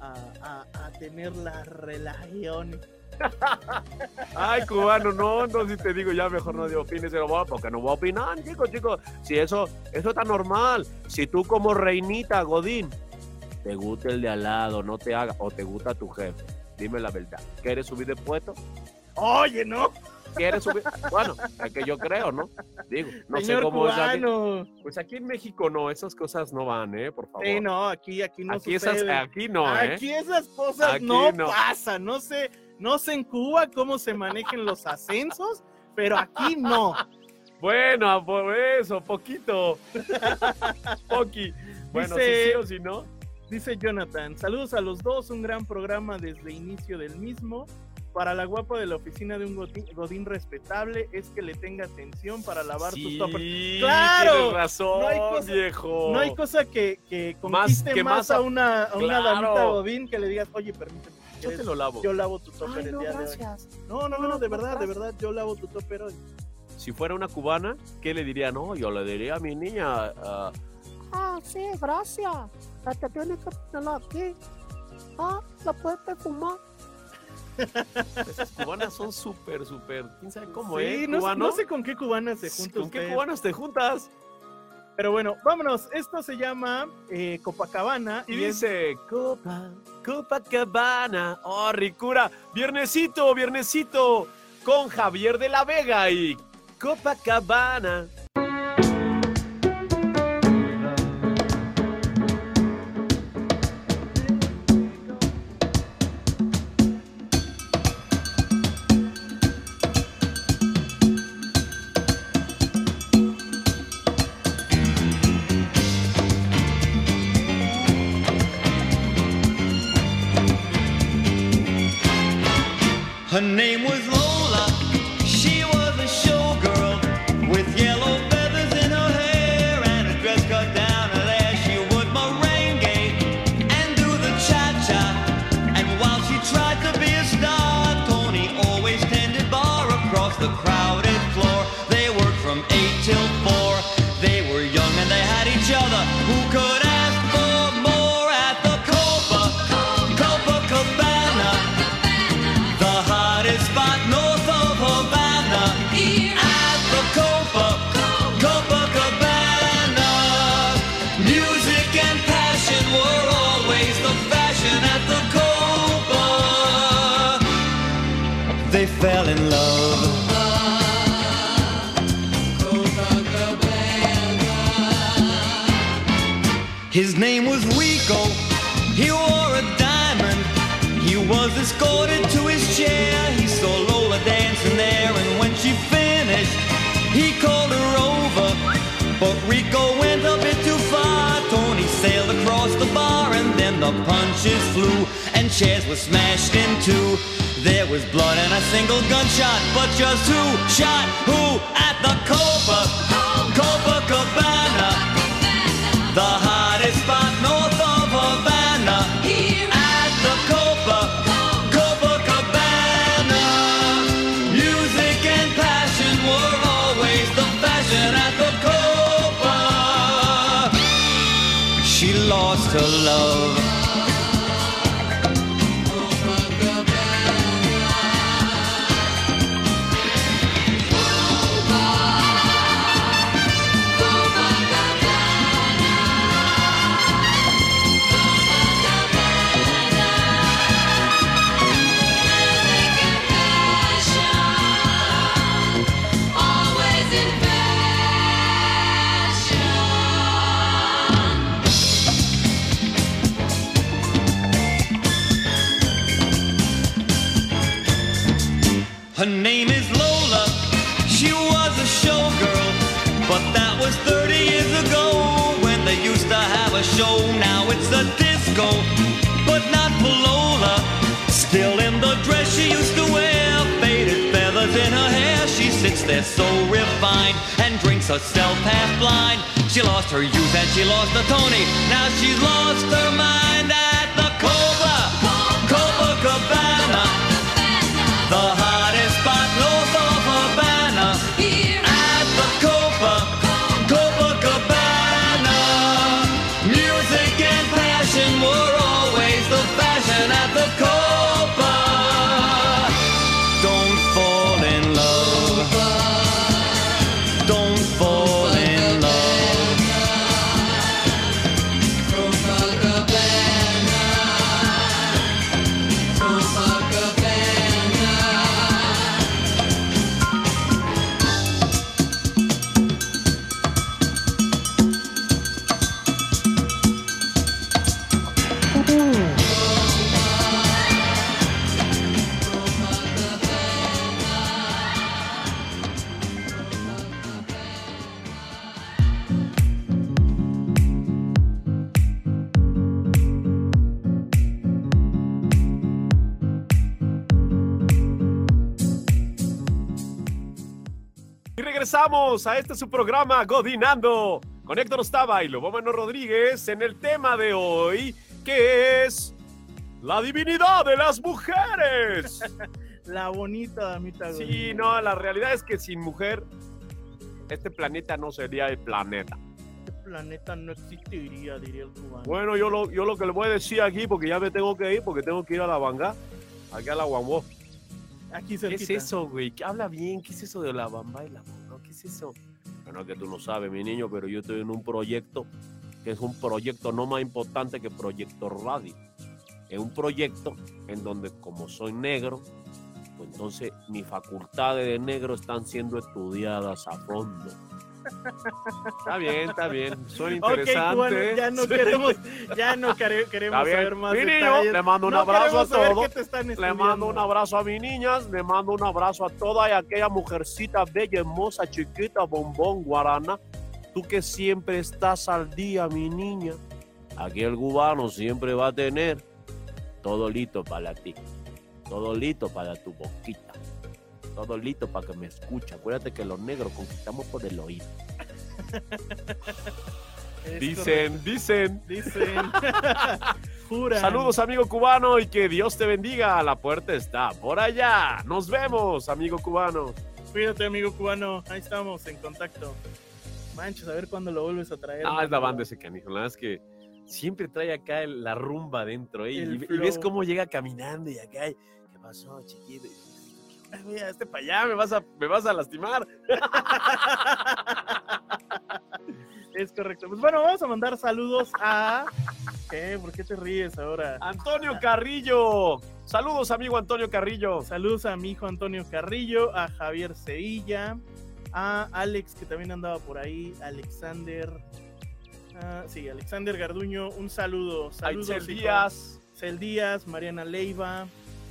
[SPEAKER 4] a, a- a tener la relación. <laughs>
[SPEAKER 5] Ay, cubano, no, no, si te digo ya mejor no opines, pero bueno, porque no voy a opinar, chicos, chicos. Si eso, eso está normal. Si tú como reinita, Godín, te gusta el de al lado, no te haga, o te gusta tu jefe, dime la verdad. ¿Quieres subir de puesto?
[SPEAKER 4] Oye, ¿no?
[SPEAKER 5] ¿Quieres subir? Bueno, es que yo creo, ¿no? Digo, no
[SPEAKER 4] Señor
[SPEAKER 5] sé cómo es aquí.
[SPEAKER 4] cubano.
[SPEAKER 5] Pues aquí en México no, esas cosas no van, ¿eh? Por favor.
[SPEAKER 4] Sí, no, aquí, aquí no
[SPEAKER 5] aquí, esas, aquí no, ¿eh?
[SPEAKER 4] Aquí esas cosas
[SPEAKER 5] Aquí
[SPEAKER 4] no,
[SPEAKER 5] no.
[SPEAKER 4] pasan. No sé, no sé en Cuba cómo se manejan los ascensos, pero aquí no.
[SPEAKER 5] Bueno, por eso, poquito. <laughs> Poqui. Bueno, si
[SPEAKER 4] Dice-
[SPEAKER 5] sí o si no.
[SPEAKER 4] Dice Jonathan, saludos a los dos, un gran programa desde inicio del mismo. Para la guapa de la oficina de un godín, godín respetable es que le tenga atención para lavar sus toppers.
[SPEAKER 5] Sí,
[SPEAKER 4] ¡Claro!
[SPEAKER 5] tienes razón,
[SPEAKER 4] No hay cosa-
[SPEAKER 5] viejo.
[SPEAKER 4] No hay cosa que, que
[SPEAKER 5] Más- que
[SPEAKER 4] más,
[SPEAKER 5] más
[SPEAKER 4] a
[SPEAKER 5] a-
[SPEAKER 4] una, a una
[SPEAKER 5] Claro.
[SPEAKER 4] damita godín que le digas, oye, permíteme,
[SPEAKER 5] Yo te lo lavo.
[SPEAKER 4] yo lavo tu topper el día de hoy. No, no, no, de verdad, de verdad, yo lavo tu topper hoy.
[SPEAKER 5] Si fuera una cubana, ¿qué le diría? No, yo le diría a mi niña. ah,
[SPEAKER 7] Ah, sí, gracias. Tiene que ponerlo aquí. Ah, lo puedes fumar.
[SPEAKER 5] esas cubanas son súper, súper. ¿Quién sabe cómo
[SPEAKER 4] Sí,
[SPEAKER 5] es?
[SPEAKER 4] no,
[SPEAKER 5] ¿Cubano?
[SPEAKER 4] no sé con qué cubanas se junta
[SPEAKER 5] ¿Con qué cubanas te juntas?
[SPEAKER 4] Pero bueno, vámonos. Esto se llama eh, Copacabana.
[SPEAKER 5] Y
[SPEAKER 4] es-
[SPEAKER 5] dice, Copa, Copacabana. Oh, ricura. Viernesito, viernesito. Con Javier de la Vega y Copacabana.
[SPEAKER 8] Herself half blind. She lost her youth and she lost the Tony. Now she's lost her mind
[SPEAKER 5] regresamos a este su programa Godinando con Héctor Ostava y Lobomano Rodríguez en el tema de hoy que es la divinidad de las mujeres. <laughs>
[SPEAKER 4] La bonita damita.
[SPEAKER 5] Sí, no, la realidad es que sin mujer este planeta no sería el planeta.
[SPEAKER 4] Este planeta no existiría, diría el cubano.
[SPEAKER 5] Bueno, yo lo, yo lo que le voy a decir aquí, porque ya me tengo que ir, porque tengo que ir a la banga, aquí a la guambó.
[SPEAKER 4] Aquí
[SPEAKER 5] ¿Qué es eso, güey? ¿Qué habla bien? ¿Qué es eso de la bamba y la bamba? ¿Qué es eso? Bueno, que tú no sabes, mi niño, pero yo estoy en un proyecto que es un proyecto no más importante que Proyecto Radio. Es un proyecto en donde, como soy negro, pues entonces mis facultades de negro están siendo estudiadas a fondo. Está bien, está bien. Suena interesante.
[SPEAKER 4] ya no <laughs> queremos, ya no queremos saber más
[SPEAKER 5] Mi niño, le mando un
[SPEAKER 4] No
[SPEAKER 5] abrazo a todos. Le mando un abrazo a mis niñas, le mando un abrazo a toda y aquella mujercita bella, hermosa, chiquita, bombón, guarana. Tú que siempre estás al día, mi niña. Aquí el cubano siempre va a tener todo listo para ti. Todo listo para tu boquita. Todo listo para que me escuche. Acuérdate que los negros conquistamos por el oído.
[SPEAKER 4] Es
[SPEAKER 5] Dicen, dicen.
[SPEAKER 4] correcto. Dicen. <laughs> Juran.
[SPEAKER 5] Saludos, amigo cubano, y que Dios te bendiga. La puerta está por allá. Nos vemos, amigo cubano.
[SPEAKER 4] Cuídate, amigo cubano. Ahí estamos, en contacto. Manches, a ver cuándo lo vuelves a traer.
[SPEAKER 5] Ah, es la banda ese canijo. La verdad es que siempre trae acá el- la rumba dentro. ¿eh? Y,
[SPEAKER 4] El
[SPEAKER 5] y ves cómo llega caminando y acá. ¿Qué pasó, chiquito? Y, "Ay, mira, este para allá, me vas a, me vas a lastimar. <laughs>
[SPEAKER 4] Es correcto. Pues bueno, vamos a mandar saludos a. ¿Qué? ¿Por qué te ríes ahora?
[SPEAKER 5] Antonio Carrillo. Saludos, amigo Antonio Carrillo.
[SPEAKER 4] Saludos a mi hijo Antonio Carrillo, a Javier Sevilla, a Alex, que también andaba por ahí, Alexander. ah, sí, Alexander Garduño, un saludo. Saludos,
[SPEAKER 5] Itzel
[SPEAKER 4] hijo.
[SPEAKER 5] Díaz.
[SPEAKER 4] Cel Díaz, Mariana Leiva,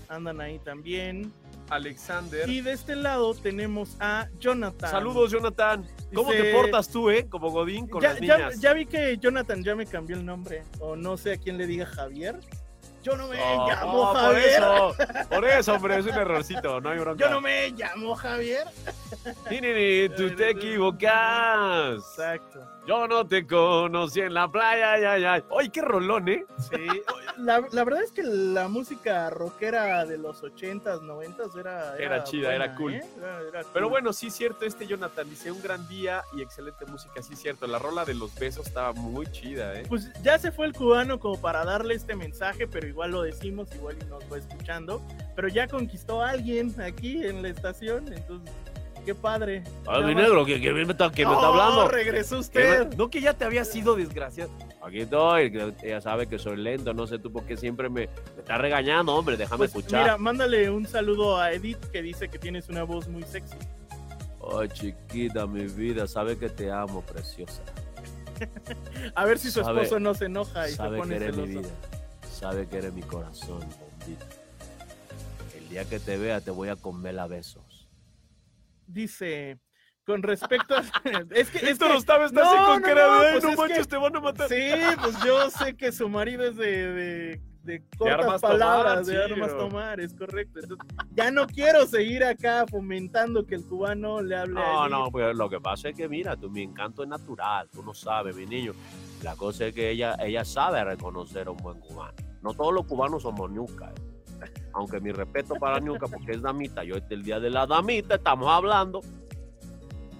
[SPEAKER 4] andan ahí también.
[SPEAKER 5] Alexander.
[SPEAKER 4] Y de este lado tenemos a Jonathan.
[SPEAKER 5] Saludos, Jonathan. ¿Cómo te portas tú, eh? Como Godín con
[SPEAKER 4] Ya,
[SPEAKER 5] las niñas.
[SPEAKER 4] ya vi que Jonathan ya me cambió el nombre, o no sé a quién le diga Javier. Yo no me
[SPEAKER 5] Oh,
[SPEAKER 4] llamo
[SPEAKER 5] oh, por
[SPEAKER 4] Javier.
[SPEAKER 5] eso, por eso, hombre, es un errorcito, no hay bronca.
[SPEAKER 4] Yo no me llamo Javier.
[SPEAKER 5] Ni, ni, ni, tú te equivocas.
[SPEAKER 4] Exacto.
[SPEAKER 5] Yo no te conocí en la playa, ay, ay, ay. Qué rolón, ¿eh?
[SPEAKER 4] Sí, la, la verdad es que la música rockera de los 80s, 90s era,
[SPEAKER 5] Era chida, era cool.
[SPEAKER 4] ¿eh? Era- era
[SPEAKER 5] Pero
[SPEAKER 4] cool.
[SPEAKER 5] bueno, sí, cierto, este Jonathan dice un gran día y excelente música, sí, cierto. La rola de los besos estaba muy chida, ¿eh?
[SPEAKER 4] Pues ya se fue el cubano como para darle este mensaje, pero igual lo decimos, igual y nos va escuchando. Pero ya conquistó a alguien aquí en la estación, entonces, qué padre.
[SPEAKER 5] Ah,
[SPEAKER 4] Ya
[SPEAKER 5] mi negro, que, que me está, que me está
[SPEAKER 4] No,
[SPEAKER 5] hablando.
[SPEAKER 4] regresó
[SPEAKER 5] Que
[SPEAKER 4] usted.
[SPEAKER 5] no, no, que ya te había sido desgraciado. Aquí estoy, que ella sabe que soy lento, no sé tú por qué siempre me, me está regañando, hombre, déjame
[SPEAKER 4] Pues,
[SPEAKER 5] escuchar.
[SPEAKER 4] mira, mándale un saludo a Edith que dice que tienes una voz muy sexy.
[SPEAKER 5] Ay, chiquita, mi vida, sabe que te amo, preciosa. <laughs>
[SPEAKER 4] A ver si su
[SPEAKER 5] Sabe-
[SPEAKER 4] esposo no se enoja y se
[SPEAKER 5] sabe que
[SPEAKER 4] pone
[SPEAKER 5] eres mi
[SPEAKER 4] celoso.
[SPEAKER 5] vida, sabe que eres mi corazón, bombita. El día que te vea te voy a comer a besos.
[SPEAKER 4] Dice, con respecto a... <laughs> es que, es
[SPEAKER 5] Héctor
[SPEAKER 4] que- no,
[SPEAKER 5] con
[SPEAKER 4] no,
[SPEAKER 5] cara
[SPEAKER 4] no,
[SPEAKER 5] de, "Ay,
[SPEAKER 4] pues
[SPEAKER 5] no
[SPEAKER 4] es
[SPEAKER 5] manches,
[SPEAKER 4] que-
[SPEAKER 5] te van a matar.
[SPEAKER 4] Sí, pues yo sé que su marido es de, de, de cortas
[SPEAKER 5] armas
[SPEAKER 4] palabras,
[SPEAKER 5] tomar,
[SPEAKER 4] de
[SPEAKER 5] sí,
[SPEAKER 4] armas tomar, es correcto. Entonces, ya no quiero seguir acá fomentando que el cubano le hable
[SPEAKER 5] No, no, pues lo que pasa es que mira, tú, mi encanto es natural, tú no sabes, mi niño. La cosa es que ella, ella sabe reconocer a un buen cubano. No todos los cubanos somos eh. Aunque mi respeto para ñuca, porque es damita, yo este el día de la damita estamos hablando.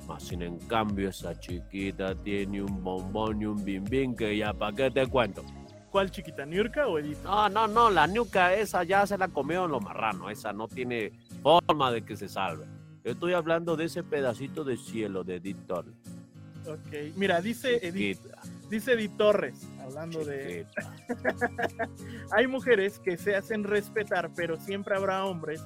[SPEAKER 5] Más sin en cambio, esa chiquita tiene un bombón y un bimbín que ya, ¿para qué te cuento?
[SPEAKER 4] ¿Cuál chiquita, Niurka o Edith?
[SPEAKER 5] No, no, no, la ñuca esa ya se la comió en los marranos, esa no tiene forma de que se salve. Yo estoy hablando de ese pedacito de cielo de Edith Torres.
[SPEAKER 4] Ok, mira, dice Edith,
[SPEAKER 5] Chiquita,
[SPEAKER 4] dice Edith Torres, hablando de... <laughs> Hay mujeres que se hacen respetar, pero siempre habrá hombres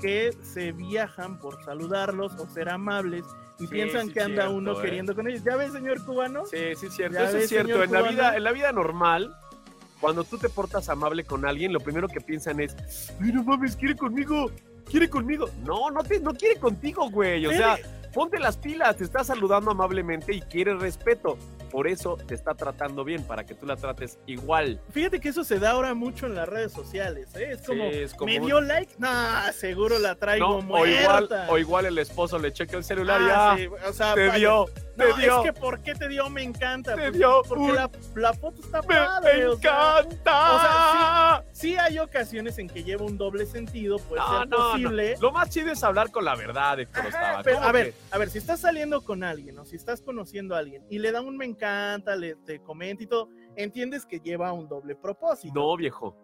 [SPEAKER 4] que se viajan por saludarlos o ser amables y
[SPEAKER 5] Sí,
[SPEAKER 4] piensan
[SPEAKER 5] sí,
[SPEAKER 4] que anda
[SPEAKER 5] cierto,
[SPEAKER 4] uno
[SPEAKER 5] eh.
[SPEAKER 4] queriendo con ellos. ¿Ya ves, señor cubano?
[SPEAKER 5] Sí, sí, es cierto. Eso
[SPEAKER 4] ves,
[SPEAKER 5] es cierto. En la, vida, en la vida normal, cuando tú te portas amable con alguien, lo primero que piensan es, "Ay, no mames, quiere conmigo, quiere conmigo. No, no, te, no quiere contigo, güey. O sea, ponte las pilas, te está saludando amablemente y quiere respeto. Por eso te está tratando bien, para que tú la trates igual.
[SPEAKER 4] Fíjate que eso se da ahora mucho en las redes sociales, ¿eh? Es
[SPEAKER 5] Sí,
[SPEAKER 4] como,
[SPEAKER 5] es como
[SPEAKER 4] ¿me dio like? Nah, seguro la traigo
[SPEAKER 5] No, o igual,
[SPEAKER 4] muerta.
[SPEAKER 5] o igual el esposo le checa el celular
[SPEAKER 4] Ah,
[SPEAKER 5] y
[SPEAKER 4] sí, o sea,
[SPEAKER 5] ah, te
[SPEAKER 4] vaya.
[SPEAKER 5] dio, te
[SPEAKER 4] No,
[SPEAKER 5] dio.
[SPEAKER 4] es que ¿por qué te dio? Me encanta.
[SPEAKER 5] Te
[SPEAKER 4] Pues,
[SPEAKER 5] dio
[SPEAKER 4] Porque
[SPEAKER 5] un-
[SPEAKER 4] la, la foto está
[SPEAKER 5] Me
[SPEAKER 4] padre. o sea,
[SPEAKER 5] encanta.
[SPEAKER 4] o sea, sí hay ocasiones en que lleva un doble sentido, puede
[SPEAKER 5] No,
[SPEAKER 4] ser posible.
[SPEAKER 5] Lo más chido es hablar con la verdad, Héctor
[SPEAKER 4] Ajá, pero,
[SPEAKER 5] ¿Cómo
[SPEAKER 4] a ver, a ver, si estás saliendo con alguien o si estás conociendo a alguien y le da un me encanta, le te comenta y todo, entiendes que lleva un doble propósito.
[SPEAKER 5] No, viejo.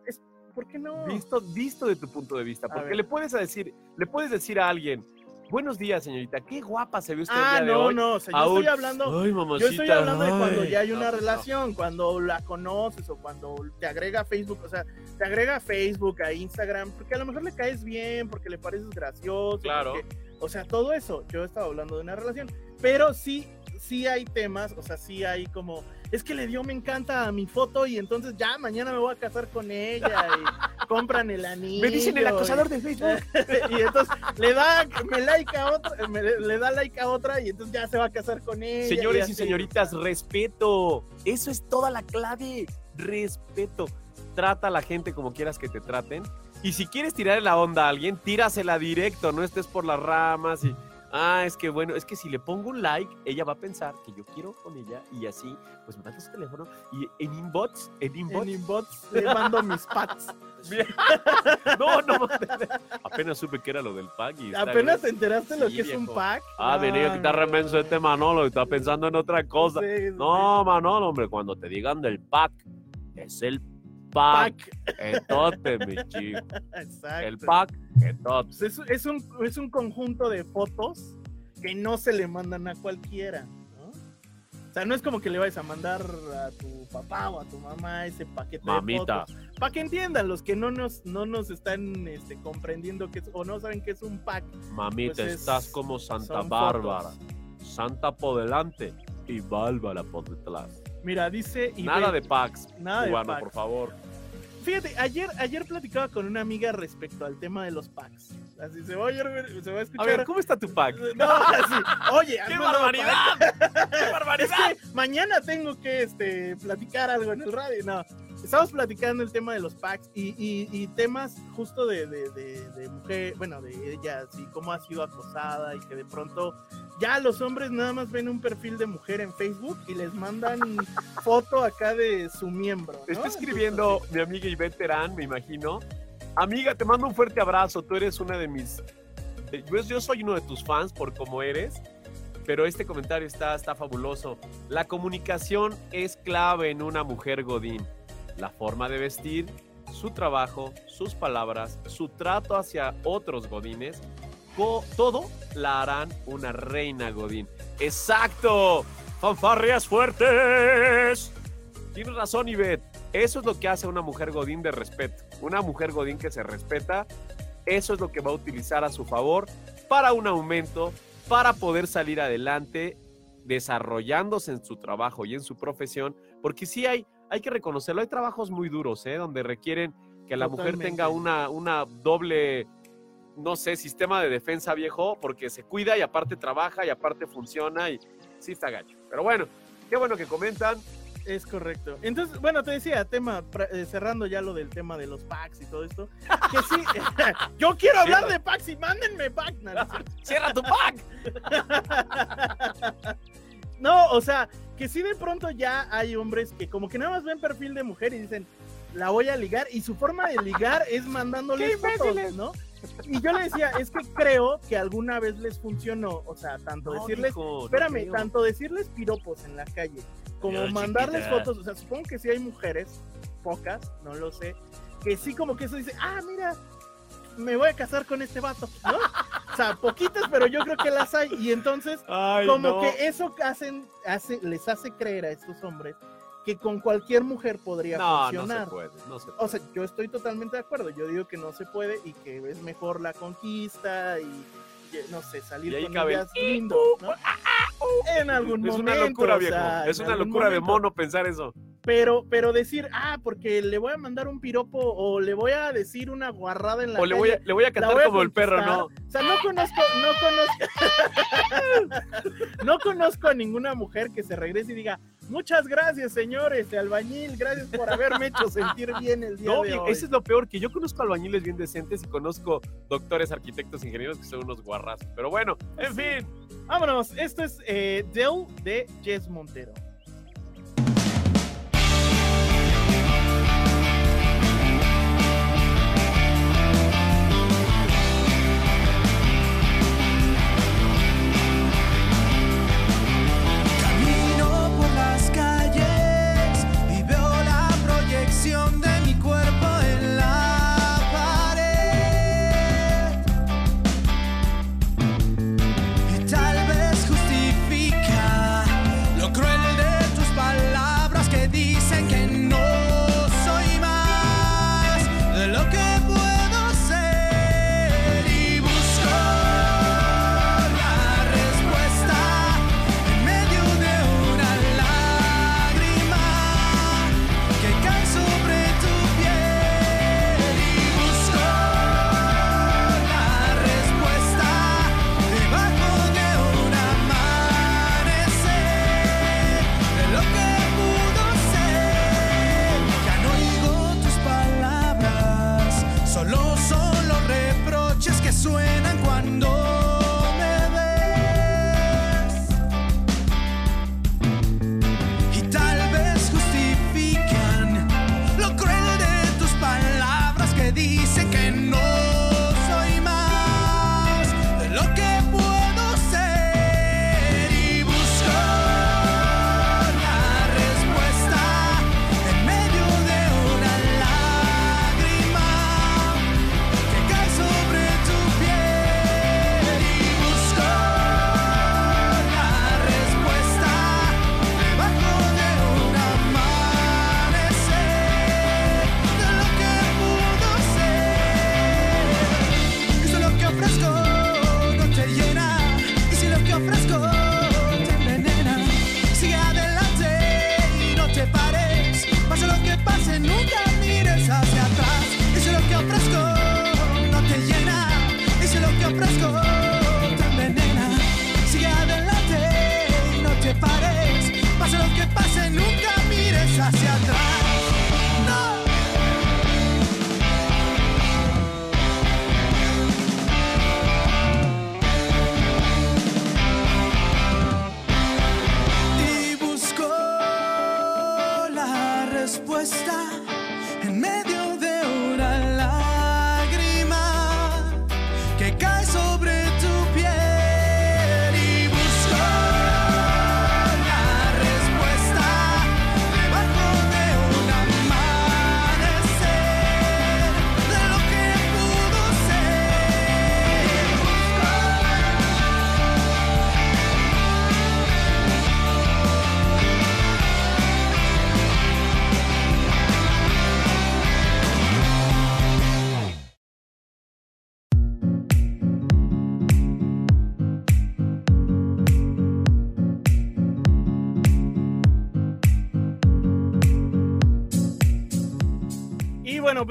[SPEAKER 4] ¿Por qué no?
[SPEAKER 5] Visto, visto de tu punto de vista. Porque le puedes decir, le puedes decir a alguien, buenos días, señorita, qué guapa se ve usted el
[SPEAKER 4] Ah,
[SPEAKER 5] día de
[SPEAKER 4] no,
[SPEAKER 5] hoy.
[SPEAKER 4] no, o sea, yo
[SPEAKER 5] Aún-
[SPEAKER 4] estoy hablando,
[SPEAKER 5] Ay,
[SPEAKER 4] yo estoy hablando de cuando ya hay una
[SPEAKER 5] No, no.
[SPEAKER 4] relación, cuando la conoces o cuando te agrega a Facebook, o sea, te agrega a Facebook, a Instagram, porque a lo mejor le caes bien, porque le pareces gracioso,
[SPEAKER 5] Claro.
[SPEAKER 4] porque- o sea, todo eso, yo estaba hablando de una relación, pero sí, sí hay temas, o sea, sí hay como, es que le dio me encanta a mi foto y entonces ya mañana me voy a casar con ella y <laughs> compran el anillo.
[SPEAKER 5] Me dicen el acosador
[SPEAKER 4] y-
[SPEAKER 5] de Facebook. <laughs>
[SPEAKER 4] y entonces le da me like a otra, me- le da like a otra y entonces ya se va a casar con ella.
[SPEAKER 5] Señores y
[SPEAKER 4] así.
[SPEAKER 5] señoritas, respeto. Eso es toda la clave. Respeto. Trata a la gente como quieras que te traten. Y si quieres tirar la onda a alguien, tírasela directo. No estés por las ramas y. Ah, es que bueno, es que si le pongo un like, ella va a pensar que yo quiero con ella y así, pues me manda su teléfono y en inbox, en inbox,
[SPEAKER 4] En inbox le mando mis pats. <laughs> <laughs>
[SPEAKER 5] no, no, apenas supe que era lo del pack y está
[SPEAKER 4] Apenas te enteraste lo
[SPEAKER 5] Sí,
[SPEAKER 4] que es un pack.
[SPEAKER 5] Ah, venía a quitar remenso este Manolo y está pensando en otra cosa.
[SPEAKER 4] Sí, sí,
[SPEAKER 5] No, Manolo, hombre, cuando te digan del pack, es el pack. Entonces, mi chico.
[SPEAKER 4] Exacto.
[SPEAKER 5] El pack, entonces.
[SPEAKER 4] Pues es, es un, es un conjunto de fotos que no se le mandan a cualquiera. O sea, no es como que le vayas a mandar a tu papá o a tu mamá ese paquete
[SPEAKER 5] Mamita.
[SPEAKER 4] de fotos. Para que entiendan los que no nos, no nos están este, comprendiendo que es, o no saben que es un pack.
[SPEAKER 5] Mamita,
[SPEAKER 4] Pues es-
[SPEAKER 5] estás como Santa Bárbara.
[SPEAKER 4] fotos.
[SPEAKER 5] Santa por delante y Bárbara por detrás.
[SPEAKER 4] Mira, dice.
[SPEAKER 5] Nada de packs,
[SPEAKER 4] Nada de packs.
[SPEAKER 5] por favor.
[SPEAKER 4] Fíjate, ayer, ayer platicaba con una amiga respecto al tema de los packs. Así se va a, oír- se va a
[SPEAKER 5] ver, ¿cómo está tu pack? <laughs>
[SPEAKER 4] No, así. Oye,
[SPEAKER 5] ¡Qué barbaridad! ¡Qué <laughs>
[SPEAKER 4] Es
[SPEAKER 5] barbaridad!
[SPEAKER 4] que mañana tengo que este, platicar algo en el radio. No, estamos platicando el tema de los packs y, y- y temas justo de, de- de- de mujer, bueno, de ella, así cómo ha sido acosada y que de pronto ya los hombres nada más ven un perfil de mujer en Facebook y les mandan <laughs> foto acá de su miembro. ¿no?
[SPEAKER 5] Está escribiendo mi amiga Ivette Terán, me imagino. Amiga, te mando un fuerte abrazo. Tú eres una de mis. de- Yo, yo soy uno de tus fans por cómo eres. Pero este comentario está, está fabuloso. La comunicación es clave en una mujer Godín. La forma de vestir, su trabajo, sus palabras, su trato hacia otros Godines, todo la harán una reina Godín. ¡Exacto! ¡Fanfarrias fuertes! Tienes razón, Ivette. Eso es lo que hace una mujer Godín de respeto. Una mujer Godín que se respeta, eso es lo que va a utilizar a su favor para un aumento, para poder salir adelante, desarrollándose en su trabajo y en su profesión, porque sí hay, hay que reconocerlo, hay trabajos muy duros, ¿eh? donde requieren que la mujer tenga una, una doble, no sé, sistema de defensa viejo, porque se cuida y aparte trabaja y aparte funciona y sí está gacho. Pero bueno, qué bueno que comentan.
[SPEAKER 2] Es correcto. Entonces, bueno, te decía, tema, eh, cerrando ya lo del tema de los packs y todo esto, que sí, <laughs> yo quiero hablar
[SPEAKER 5] Cierra.
[SPEAKER 2] de packs y mándenme packs. No. <laughs>
[SPEAKER 5] ¡Cierra tu pack! <laughs>
[SPEAKER 2] No, o sea, que sí de pronto ya hay hombres que como que nada más ven perfil de mujer y dicen, la voy a ligar, y su forma de ligar es mandándoles fotos, ¿no? Y yo le decía, es que creo que alguna vez les funcionó, o sea, tanto
[SPEAKER 5] No,
[SPEAKER 2] decirles, espérame, tanto decirles piropos en la calle, como mandarles
[SPEAKER 5] chiquita.
[SPEAKER 2] fotos, o sea, supongo que sí hay mujeres, pocas, no lo sé, que sí como que eso dice, ah, mira, me voy a casar con este vato, ¿no? O sea, poquitas, pero yo creo que las hay, y entonces
[SPEAKER 5] Ay,
[SPEAKER 2] como
[SPEAKER 5] no.
[SPEAKER 2] que eso hacen, hace, les hace creer a estos hombres que con cualquier mujer podría
[SPEAKER 5] No, no
[SPEAKER 2] funcionar.
[SPEAKER 5] se puede. No se puede.
[SPEAKER 2] O sea, yo estoy totalmente de acuerdo. Yo digo que no se puede y que es mejor la conquista y y, no sé, salir
[SPEAKER 5] Y
[SPEAKER 2] con ellas lindo, ¿no? En algún
[SPEAKER 5] es
[SPEAKER 2] momento.
[SPEAKER 5] una locura,
[SPEAKER 2] o
[SPEAKER 5] viejo.
[SPEAKER 2] sea,
[SPEAKER 5] es una locura de
[SPEAKER 2] momento.
[SPEAKER 5] mono pensar eso.
[SPEAKER 2] Pero, pero decir, ah, porque le voy a mandar un piropo o le voy a decir una guarrada en la
[SPEAKER 5] O le voy, a, le voy a cantar
[SPEAKER 2] voy a
[SPEAKER 5] como el perro. ¿no?
[SPEAKER 2] O sea, no conozco, no conozco, <laughs> no conozco a ninguna mujer que se regrese y diga, muchas gracias, señor, este albañil, gracias por haberme hecho sentir bien el día
[SPEAKER 5] No,
[SPEAKER 2] de hoy.
[SPEAKER 5] ese es lo peor, que yo conozco albañiles bien decentes y conozco doctores, arquitectos, ingenieros que son unos guarras. Pero bueno, en fin.
[SPEAKER 2] Vámonos, esto es eh, Dell de Jess Montero.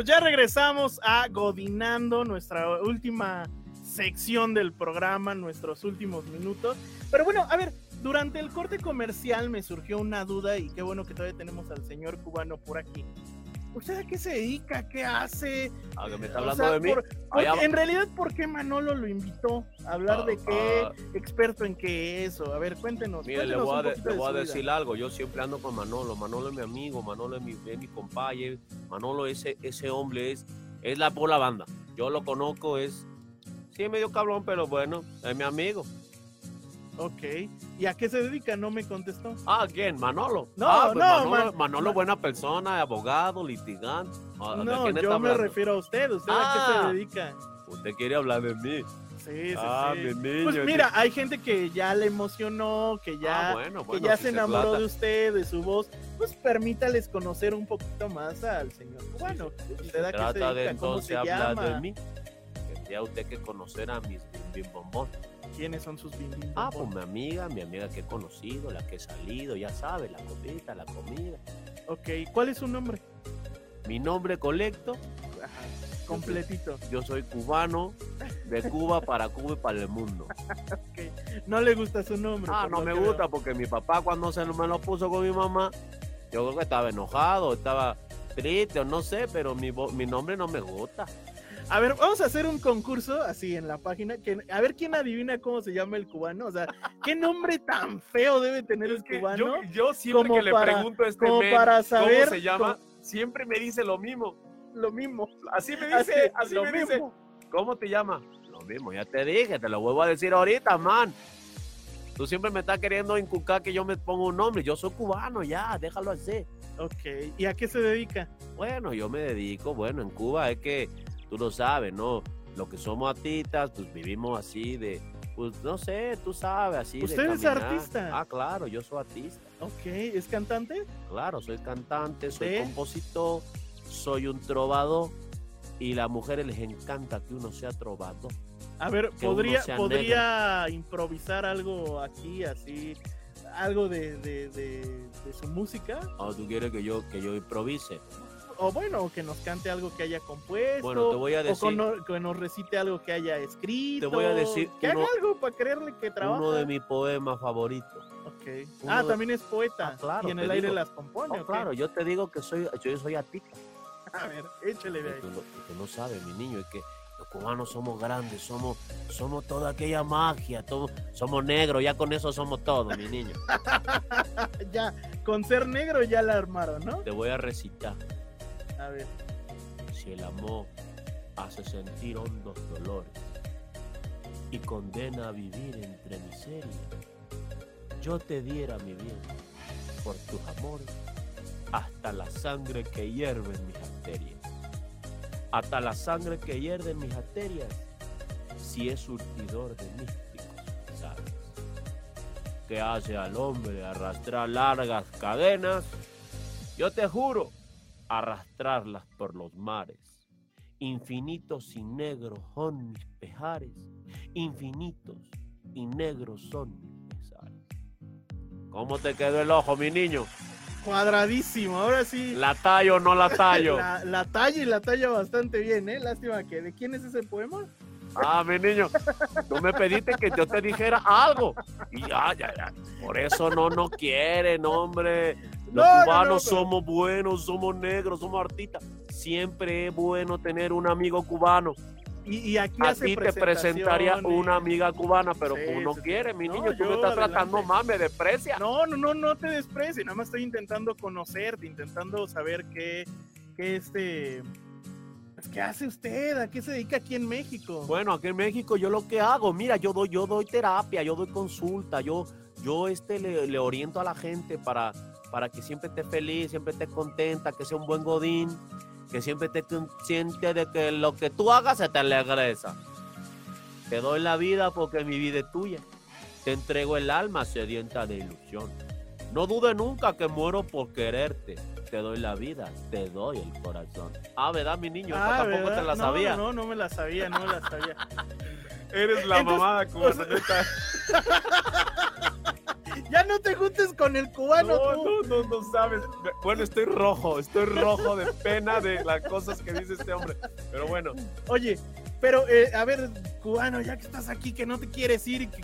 [SPEAKER 2] Pues ya regresamos a Godinando, nuestra última sección del programa, nuestros últimos minutos. Pero bueno, a ver,
[SPEAKER 4] durante el corte comercial me surgió una duda y qué bueno que todavía tenemos al señor cubano por aquí. ¿Usted a qué se dedica? ¿Qué hace?
[SPEAKER 5] Ah, que me está
[SPEAKER 4] O
[SPEAKER 5] hablando
[SPEAKER 4] sea,
[SPEAKER 5] de mí.
[SPEAKER 4] por-
[SPEAKER 5] va-
[SPEAKER 4] en realidad, ¿por qué Manolo lo invitó? ¿A hablar
[SPEAKER 5] Ah,
[SPEAKER 4] de qué?
[SPEAKER 5] ah.
[SPEAKER 4] ¿Experto en qué es? A ver, cuéntenos.
[SPEAKER 5] Mire, le voy, a, de- le voy decir algo. Yo siempre ando con Manolo. Manolo es mi amigo, Manolo es mi, es mi compadre. Manolo, ese, ese hombre es, es la por la banda. Yo lo conozco, es. Sí, medio cabrón, pero bueno, es mi amigo.
[SPEAKER 4] Ok. ¿Y a qué se dedica? No me contestó.
[SPEAKER 5] Ah, ¿quién? Manolo.
[SPEAKER 4] No,
[SPEAKER 5] Ah, pues
[SPEAKER 4] no,
[SPEAKER 5] Manolo,
[SPEAKER 4] Man-
[SPEAKER 5] Manolo
[SPEAKER 4] Man-
[SPEAKER 5] buena persona, abogado, litigante. Ah, ¿de
[SPEAKER 4] No, yo me refiero a usted. ¿Usted a
[SPEAKER 5] Ah.
[SPEAKER 4] qué se dedica?
[SPEAKER 5] Usted quiere hablar de mí.
[SPEAKER 4] Sí, sí,
[SPEAKER 5] Ah,
[SPEAKER 4] sí.
[SPEAKER 5] mi niño.
[SPEAKER 4] Pues
[SPEAKER 5] sí.
[SPEAKER 4] mira, hay gente que ya le emocionó, que ya,
[SPEAKER 5] Ah, bueno,
[SPEAKER 4] que
[SPEAKER 5] bueno,
[SPEAKER 4] ya
[SPEAKER 5] si
[SPEAKER 4] se enamoró de usted, de su voz. Pues permítales conocer un poquito más al señor cubano. ¿Usted a qué se
[SPEAKER 5] Trata de
[SPEAKER 4] dedica? ¿Cómo
[SPEAKER 5] entonces
[SPEAKER 4] se llama?
[SPEAKER 5] de mí. Tendría usted que conocer a mis bim bombón.
[SPEAKER 4] ¿Quiénes son sus bim bim
[SPEAKER 5] Ah, pues mi amiga, mi amiga que he conocido, la que he salido, ya sabe, la copita, la comida.
[SPEAKER 4] Ok, ¿cuál es su nombre?
[SPEAKER 5] Mi nombre colecto,
[SPEAKER 4] Ajá, completito.
[SPEAKER 5] yo soy cubano, de Cuba para Cuba y para el mundo.
[SPEAKER 4] No le gusta su nombre.
[SPEAKER 5] Ah, no me gusta porque mi papá cuando se lo- me lo puso con mi mamá, yo creo que estaba enojado, estaba triste o no sé, pero mi, mi nombre no me gusta.
[SPEAKER 4] A ver, vamos a hacer un concurso así en la página. Que, a ver quién adivina cómo se llama el cubano. O sea, ¿qué nombre tan feo debe tener el cubano?
[SPEAKER 5] Yo, yo siempre
[SPEAKER 4] Como
[SPEAKER 5] que le pregunto a este
[SPEAKER 4] como
[SPEAKER 5] men
[SPEAKER 4] para saber
[SPEAKER 5] cómo se llama, siempre me dice lo mismo.
[SPEAKER 4] Lo mismo.
[SPEAKER 5] Así me dice, así me dice. ¿Cómo te llamas? Lo mismo, ya te dije, te lo vuelvo a decir ahorita, man. Tú siempre me estás queriendo inculcar que yo me ponga un nombre. Yo soy cubano, ya, déjalo así.
[SPEAKER 4] Ok, ¿y a qué se dedica?
[SPEAKER 5] Bueno, yo me dedico, bueno, en Cuba es que tú lo sabes, ¿no? Lo que somos artistas, pues vivimos así de, pues no sé, tú sabes, así de
[SPEAKER 4] ¿Usted es artista?
[SPEAKER 5] Ah, claro, yo soy artista.
[SPEAKER 4] Ok, ¿es cantante?
[SPEAKER 5] Claro, soy cantante, soy compositor, soy un trovador y a las mujeres les encanta que uno sea trovador.
[SPEAKER 4] A ver, ¿podría, podría improvisar algo aquí, así, algo de, de, de, de su música?
[SPEAKER 5] ¿O tú quieres que yo, que yo improvise?
[SPEAKER 4] O bueno, que nos cante algo que haya compuesto.
[SPEAKER 5] Bueno, te voy a
[SPEAKER 4] O
[SPEAKER 5] decir-
[SPEAKER 4] con- que nos recite algo que haya escrito.
[SPEAKER 5] Te voy a decir
[SPEAKER 4] Que
[SPEAKER 5] uno-
[SPEAKER 4] haga algo para creerle que trabaja.
[SPEAKER 5] Uno de mis poemas favoritos.
[SPEAKER 4] Ok.
[SPEAKER 5] uno
[SPEAKER 4] Ah,
[SPEAKER 5] de-
[SPEAKER 4] también es poeta.
[SPEAKER 5] Ah, claro,
[SPEAKER 4] y en el aire las compone.
[SPEAKER 5] Oh, claro, yo te digo que soy, yo soy artista. <laughs>
[SPEAKER 4] A ver, échale de ahí.
[SPEAKER 5] Tú, no, tú no sabes, mi niño, es que los cubanos somos grandes, somos, somos toda aquella magia, todo- somos negros, ya con eso somos todos, mi niño. <laughs>
[SPEAKER 4] ya, con ser negro ya la armaron, ¿no?
[SPEAKER 5] Te voy a recitar. Si el amor hace sentir hondos dolores y condena a vivir entre miseria, yo te diera mi bien por tus amores hasta la sangre que hierve en mis arterias. Hasta la sangre que hierve en mis arterias, si es surtidor de místicos pesares, que hace al hombre arrastrar largas cadenas, yo te juro arrastrarlas por los mares. Infinitos y negros son mis pejares, infinitos y negros son mis pesares. ¿Cómo te quedó el ojo, mi niño?
[SPEAKER 4] Cuadradísimo, ahora sí.
[SPEAKER 5] ¿La tallo o no la tallo? <laughs>
[SPEAKER 4] La, la talla y la talla bastante bien, ¿eh? Lástima que. ¿De quién es ese poema?
[SPEAKER 5] Ah, mi niño, tú me pediste que yo te dijera algo. Y ya, ya, ya. Por eso no no quieren, hombre. Los
[SPEAKER 4] No, no,
[SPEAKER 5] cubanos
[SPEAKER 4] no,
[SPEAKER 5] somos buenos, somos negros, somos artistas. Siempre es bueno tener un amigo cubano.
[SPEAKER 4] Y, y aquí
[SPEAKER 5] A
[SPEAKER 4] hace
[SPEAKER 5] ti te presentaría una amiga cubana, pero
[SPEAKER 4] Sí,
[SPEAKER 5] tú no
[SPEAKER 4] sí, sí.
[SPEAKER 5] quieres, mi niño. Tú me estás
[SPEAKER 4] adelante.
[SPEAKER 5] tratando mal, me desprecia.
[SPEAKER 4] No, no, no, no te desprecies, nada más estoy intentando conocerte, intentando saber qué, qué este, qué hace usted, a qué se dedica aquí en México.
[SPEAKER 5] Bueno, aquí en México yo lo que hago, mira, yo doy, yo doy terapia, yo doy consulta, yo, yo este le, le oriento a la gente para, para que siempre esté feliz, siempre esté contenta, que sea un buen godín, que siempre esté consciente de que lo que tú hagas se te regresa. Te doy la vida porque mi vida es tuya. Te entrego el alma sedienta de ilusión. No dude nunca que muero por quererte. Te doy la vida, te doy el corazón. Ah, ¿verdad, mi niño?
[SPEAKER 4] Ah,
[SPEAKER 5] tampoco
[SPEAKER 4] ¿verdad?
[SPEAKER 5] te la
[SPEAKER 4] No,
[SPEAKER 5] sabía.
[SPEAKER 4] No, no, no me la sabía, no me la sabía. <laughs>
[SPEAKER 5] Eres la
[SPEAKER 4] Entonces,
[SPEAKER 5] mamada
[SPEAKER 4] o sea,
[SPEAKER 5] cubana. <laughs>
[SPEAKER 4] Ya no te juntes con el cubano,
[SPEAKER 5] No,
[SPEAKER 4] tú.
[SPEAKER 5] no, no, no sabes. Bueno, estoy rojo, estoy rojo de pena de las cosas que dice este hombre. Pero bueno,
[SPEAKER 4] Oye, pero eh, a ver, cubano, ya que estás aquí, que no te quieres ir, que-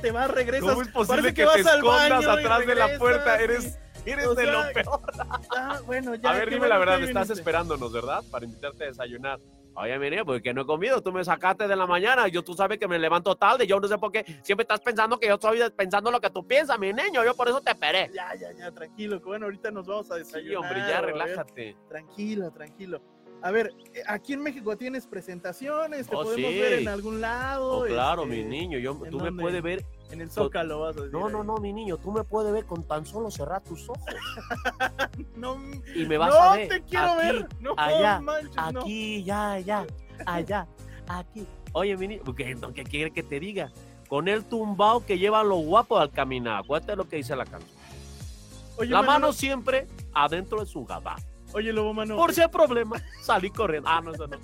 [SPEAKER 4] te vas, regresas.
[SPEAKER 5] ¿Cómo es posible que, te
[SPEAKER 4] vas
[SPEAKER 5] escondas atrás de la puerta?
[SPEAKER 4] y-
[SPEAKER 5] Eres, eres
[SPEAKER 4] o
[SPEAKER 5] de lo peor.
[SPEAKER 4] Ah, bueno, ya.
[SPEAKER 5] A ver, dime la verdad, estás esperándonos, ¿verdad? Para invitarte a desayunar. Oye, mi niño, porque no he comido, tú me sacaste de la mañana, yo tú sabes que me levanto tarde, yo no sé por qué, siempre estás pensando que yo estoy pensando lo que tú piensas, mi niño, yo por eso te esperé.
[SPEAKER 4] Ya, ya, ya, tranquilo, bueno, ahorita nos vamos a desayunar.
[SPEAKER 5] Sí, hombre, ya relájate.
[SPEAKER 4] Tranquilo, tranquilo. A ver, eh, aquí en México tienes presentaciones, te
[SPEAKER 5] Oh,
[SPEAKER 4] podemos
[SPEAKER 5] sí.
[SPEAKER 4] ver en algún lado.
[SPEAKER 5] Oh, claro,
[SPEAKER 4] este,
[SPEAKER 5] mi niño, yo,
[SPEAKER 4] ¿en
[SPEAKER 5] tú me puedes ver.
[SPEAKER 4] En el Zócalo vas a decir.
[SPEAKER 5] No, no, no, mi niño, tú me puedes ver con tan solo cerrar tus ojos. <laughs>
[SPEAKER 4] No,
[SPEAKER 5] Y me vas
[SPEAKER 4] no
[SPEAKER 5] a ver.
[SPEAKER 4] te quiero
[SPEAKER 5] aquí,
[SPEAKER 4] ver. No
[SPEAKER 5] allá,
[SPEAKER 4] manches, no.
[SPEAKER 5] Aquí, ya, allá, allá, aquí. Oye, mi niño, ¿qué, qué quiere que te diga? Con el tumbao que llevan los guapos al caminar. Acuérdate lo que dice la canción.
[SPEAKER 4] Oye,
[SPEAKER 5] la mano siempre adentro de su gabá.
[SPEAKER 4] Oye, Lobo Mano.
[SPEAKER 5] Por si hay problema, salí corriendo. Ah, no, eso no.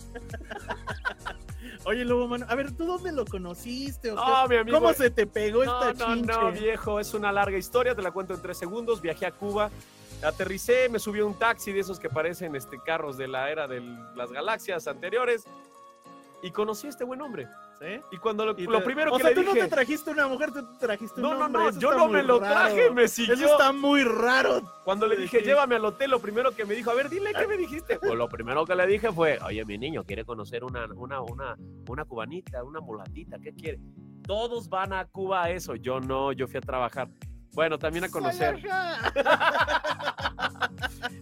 [SPEAKER 4] Oye, Lobo Mano. A ver, ¿tú dónde lo conociste? o qué?
[SPEAKER 5] No, mi amigo.
[SPEAKER 4] ¿Cómo se te pegó
[SPEAKER 5] No,
[SPEAKER 4] esta
[SPEAKER 5] no,
[SPEAKER 4] chinche?
[SPEAKER 5] no, viejo, es una larga historia, te la cuento en tres segundos. Viajé a Cuba, aterricé, me subí a un taxi de esos que parecen este, carros de la era de las galaxias anteriores y conocí a este buen hombre.
[SPEAKER 4] ¿Sí?
[SPEAKER 5] Y cuando lo,
[SPEAKER 4] Y
[SPEAKER 5] lo
[SPEAKER 4] te-
[SPEAKER 5] primero
[SPEAKER 4] o
[SPEAKER 5] que
[SPEAKER 4] sea,
[SPEAKER 5] le
[SPEAKER 4] tú
[SPEAKER 5] dije...
[SPEAKER 4] no te trajiste una mujer, tú te trajiste un
[SPEAKER 5] no, no,
[SPEAKER 4] hombre.
[SPEAKER 5] no, yo no me lo
[SPEAKER 4] raro.
[SPEAKER 5] traje, me siguió.
[SPEAKER 4] Eso está muy raro.
[SPEAKER 5] Cuando le dije, llévame al hotel, lo primero que me dijo, a ver, dile qué me dijiste. <laughs> Pues lo primero que le dije fue, oye, mi niño, quiere conocer una, una, una, una cubanita, una mulatita, ¿qué quiere? Todos van a Cuba a eso, yo no, yo fui a trabajar. Bueno, también a conocer. <laughs>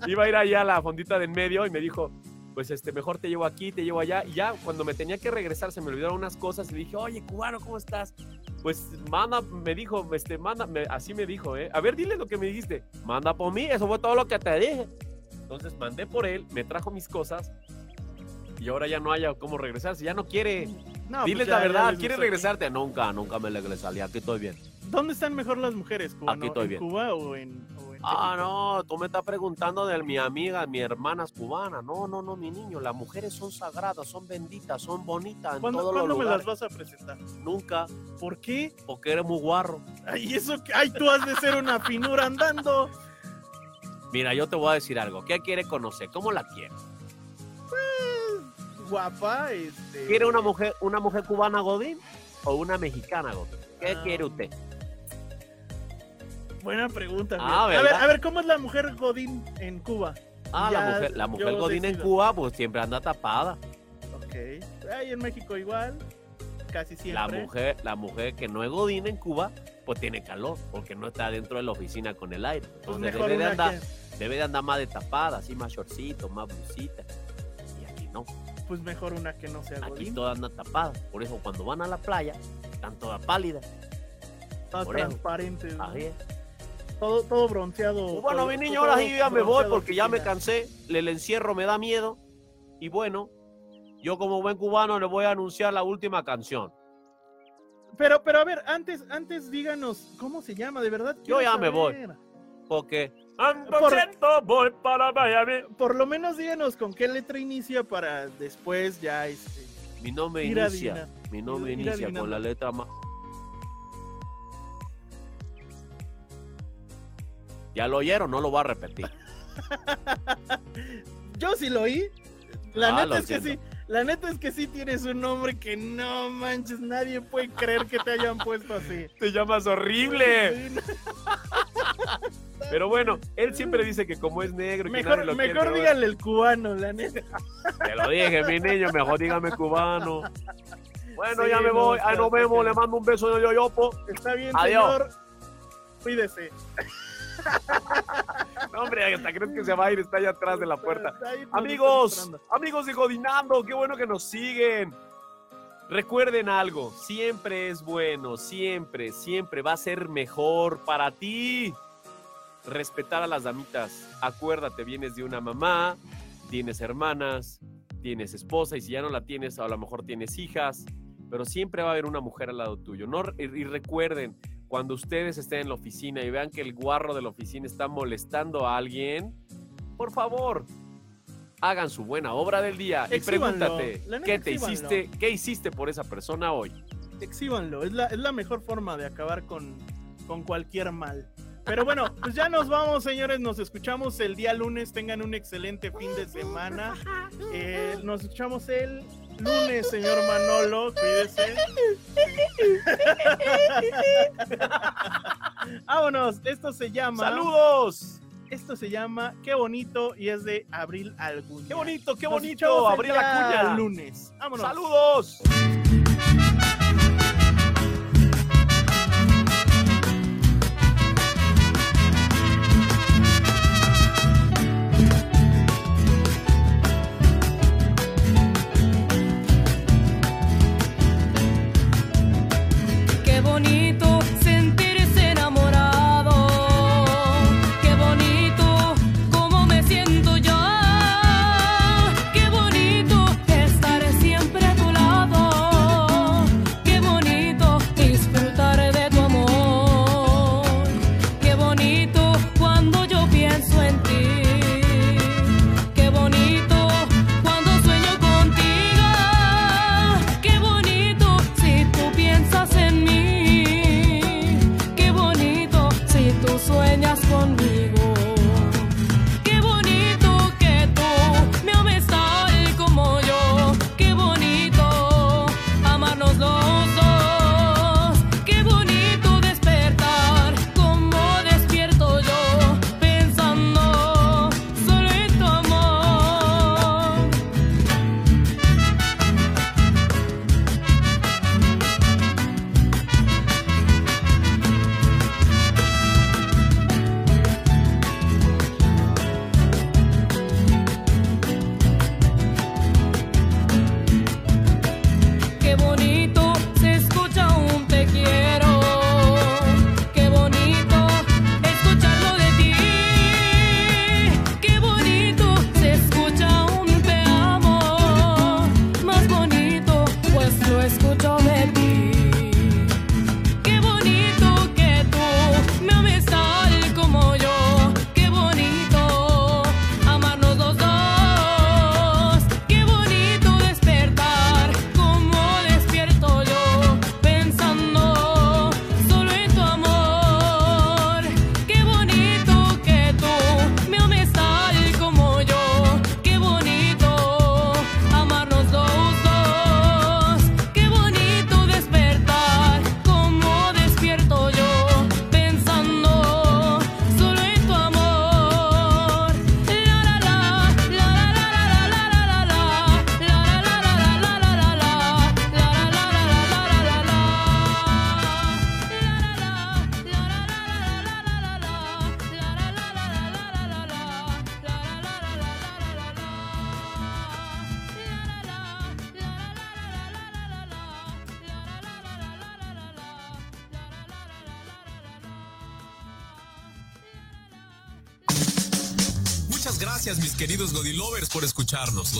[SPEAKER 5] Iba a ir allá a la fondita de en medio y me dijo, pues este, mejor te llevo aquí, te llevo allá. Y ya cuando me tenía que regresar se me olvidaron unas cosas y dije, oye, cubano, ¿cómo estás? Pues manda, me dijo, este, manda, me- así me dijo, ¿eh? A ver, dile lo que me dijiste. Manda por mí, eso fue todo lo que te dije. Entonces mandé por él, me trajo mis cosas y ahora ya no haya cómo regresarse, ya no quiere.
[SPEAKER 4] No,
[SPEAKER 5] Diles
[SPEAKER 4] pues ya-
[SPEAKER 5] la verdad, ¿quieres regresarte? Nunca, nunca me regresaría, aquí estoy bien.
[SPEAKER 4] ¿Dónde están mejor las mujeres, cubano?
[SPEAKER 5] Aquí estoy
[SPEAKER 4] ¿En
[SPEAKER 5] bien.
[SPEAKER 4] Cuba o en, o en
[SPEAKER 5] Ah, no, tú me estás preguntando de mi amiga, mi hermana cubana. No, no, no, mi niño, las mujeres son sagradas, son benditas, son bonitas en
[SPEAKER 4] ¿Cuándo,
[SPEAKER 5] todos los
[SPEAKER 4] me
[SPEAKER 5] lugares.
[SPEAKER 4] las vas a presentar?
[SPEAKER 5] Nunca,
[SPEAKER 4] ¿Por qué?
[SPEAKER 5] porque eres muy guarro.
[SPEAKER 4] Ay, eso que. Ay, tú has de ser una finura andando.
[SPEAKER 5] Mira, yo te voy a decir algo. ¿Qué quiere conocer? ¿Cómo la quiere?
[SPEAKER 4] Guapa, este.
[SPEAKER 5] ¿Quiere una mujer, una mujer cubana godín o una mexicana godín? ¿Qué
[SPEAKER 4] Ah,
[SPEAKER 5] quiere usted?
[SPEAKER 4] Buena pregunta.
[SPEAKER 5] Ah,
[SPEAKER 4] a ver, a ver, ¿cómo es la mujer Godín en Cuba?
[SPEAKER 5] Ah,
[SPEAKER 4] Ya,
[SPEAKER 5] la mujer, la mujer godín en. Cuba, pues siempre anda tapada.
[SPEAKER 4] Ok. Ahí en México igual. Casi siempre.
[SPEAKER 5] La mujer, la mujer que no es godín en Cuba, pues tiene calor, porque no está dentro de la oficina con el aire.
[SPEAKER 4] Pues
[SPEAKER 5] Entonces
[SPEAKER 4] mejor
[SPEAKER 5] debe de, andar, debe de andar más de tapada, así más shortcito, más blusita. Y aquí no,
[SPEAKER 4] que. Pues mejor una que no sea
[SPEAKER 5] aquí
[SPEAKER 4] Godín.
[SPEAKER 5] todas andan tapadas. Por eso cuando van a la playa, están todas pálidas.
[SPEAKER 4] Todas transparentes. ¿no?
[SPEAKER 5] Así es.
[SPEAKER 4] Todo, todo bronceado.
[SPEAKER 5] Pues bueno,
[SPEAKER 4] todo-
[SPEAKER 5] mi niño, ahora sí ya me voy porque ya me cansé. Le- El encierro me da miedo. Y bueno, yo como buen cubano le voy a anunciar la última canción.
[SPEAKER 4] Pero, pero a ver, antes, antes díganos, ¿cómo se llama? De verdad.
[SPEAKER 5] Yo ya me voy. Porque ando
[SPEAKER 4] Por-
[SPEAKER 5] siento, voy para Miami.
[SPEAKER 4] Por lo menos díganos con qué letra inicia para después ya este.
[SPEAKER 5] Mi nombre inicia. Mi nombre inicia
[SPEAKER 4] adivinando.
[SPEAKER 5] con la letra más. Ya lo oyeron, no lo voy a repetir. <laughs>
[SPEAKER 4] Yo sí lo oí. La
[SPEAKER 5] Ah,
[SPEAKER 4] neta es que sí. La neta es que sí tienes un nombre que no manches, nadie puede creer que te hayan puesto así. <laughs>
[SPEAKER 5] Te llamas horrible. <laughs> Pero bueno, él siempre dice que como es negro que nadie
[SPEAKER 4] Mejor,
[SPEAKER 5] lo
[SPEAKER 4] mejor
[SPEAKER 5] quiere,
[SPEAKER 4] díganle el cubano, la neta.
[SPEAKER 5] Te lo dije, mi niño, mejor dígame cubano. Bueno,
[SPEAKER 4] Sí,
[SPEAKER 5] ya me
[SPEAKER 4] no,
[SPEAKER 5] voy. Ahí nos vemos. Le mando un beso de yoyopo.
[SPEAKER 4] Está bien,
[SPEAKER 5] Adiós.
[SPEAKER 4] señor. Cuídese.
[SPEAKER 5] No, hombre, hasta crees que se va a ir. Está allá atrás de la puerta. Amigos, amigos de Godinando, qué bueno que nos siguen. Recuerden algo, siempre es bueno, siempre, siempre va a ser mejor para ti. Respetar a las damitas. Acuérdate, vienes de una mamá, tienes hermanas, tienes esposa y si ya no la tienes, a lo mejor tienes hijas, pero siempre va a haber una mujer al lado tuyo. No, y recuerden, cuando ustedes estén en la oficina y vean que el guarro de la oficina está molestando a alguien, por favor, hagan su buena obra del día y pregúntate, ¿qué te hiciste, qué hiciste por esa persona hoy?
[SPEAKER 4] Exhíbanlo, es la, es la mejor forma de acabar con, con cualquier mal. Pero bueno, <laughs> pues ya nos vamos, señores. Nos escuchamos el día lunes. Tengan un excelente fin de <laughs> semana. Eh, nos escuchamos el lunes, señor Manolo. Cuídese. <laughs> Vámonos. Esto se llama.
[SPEAKER 9] ¡Saludos!
[SPEAKER 4] Esto se llama Qué bonito y es de Abril Algún.
[SPEAKER 9] ¡Qué bonito, qué bonito! Abril Acuña.
[SPEAKER 4] lunes. Vámonos.
[SPEAKER 9] ¡Saludos!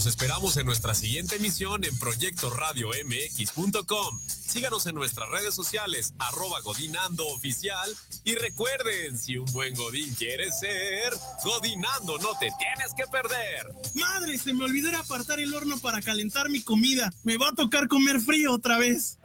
[SPEAKER 10] Los
[SPEAKER 5] esperamos en nuestra siguiente emisión en proyecto radio proyectoradiomx.com. Síganos en nuestras redes sociales, arroba Godinando Y recuerden, si un buen Godín quiere ser, Godinando no te tienes que perder.
[SPEAKER 11] Madre, se me olvidó apartar el horno para calentar mi comida. Me va a tocar comer frío otra vez.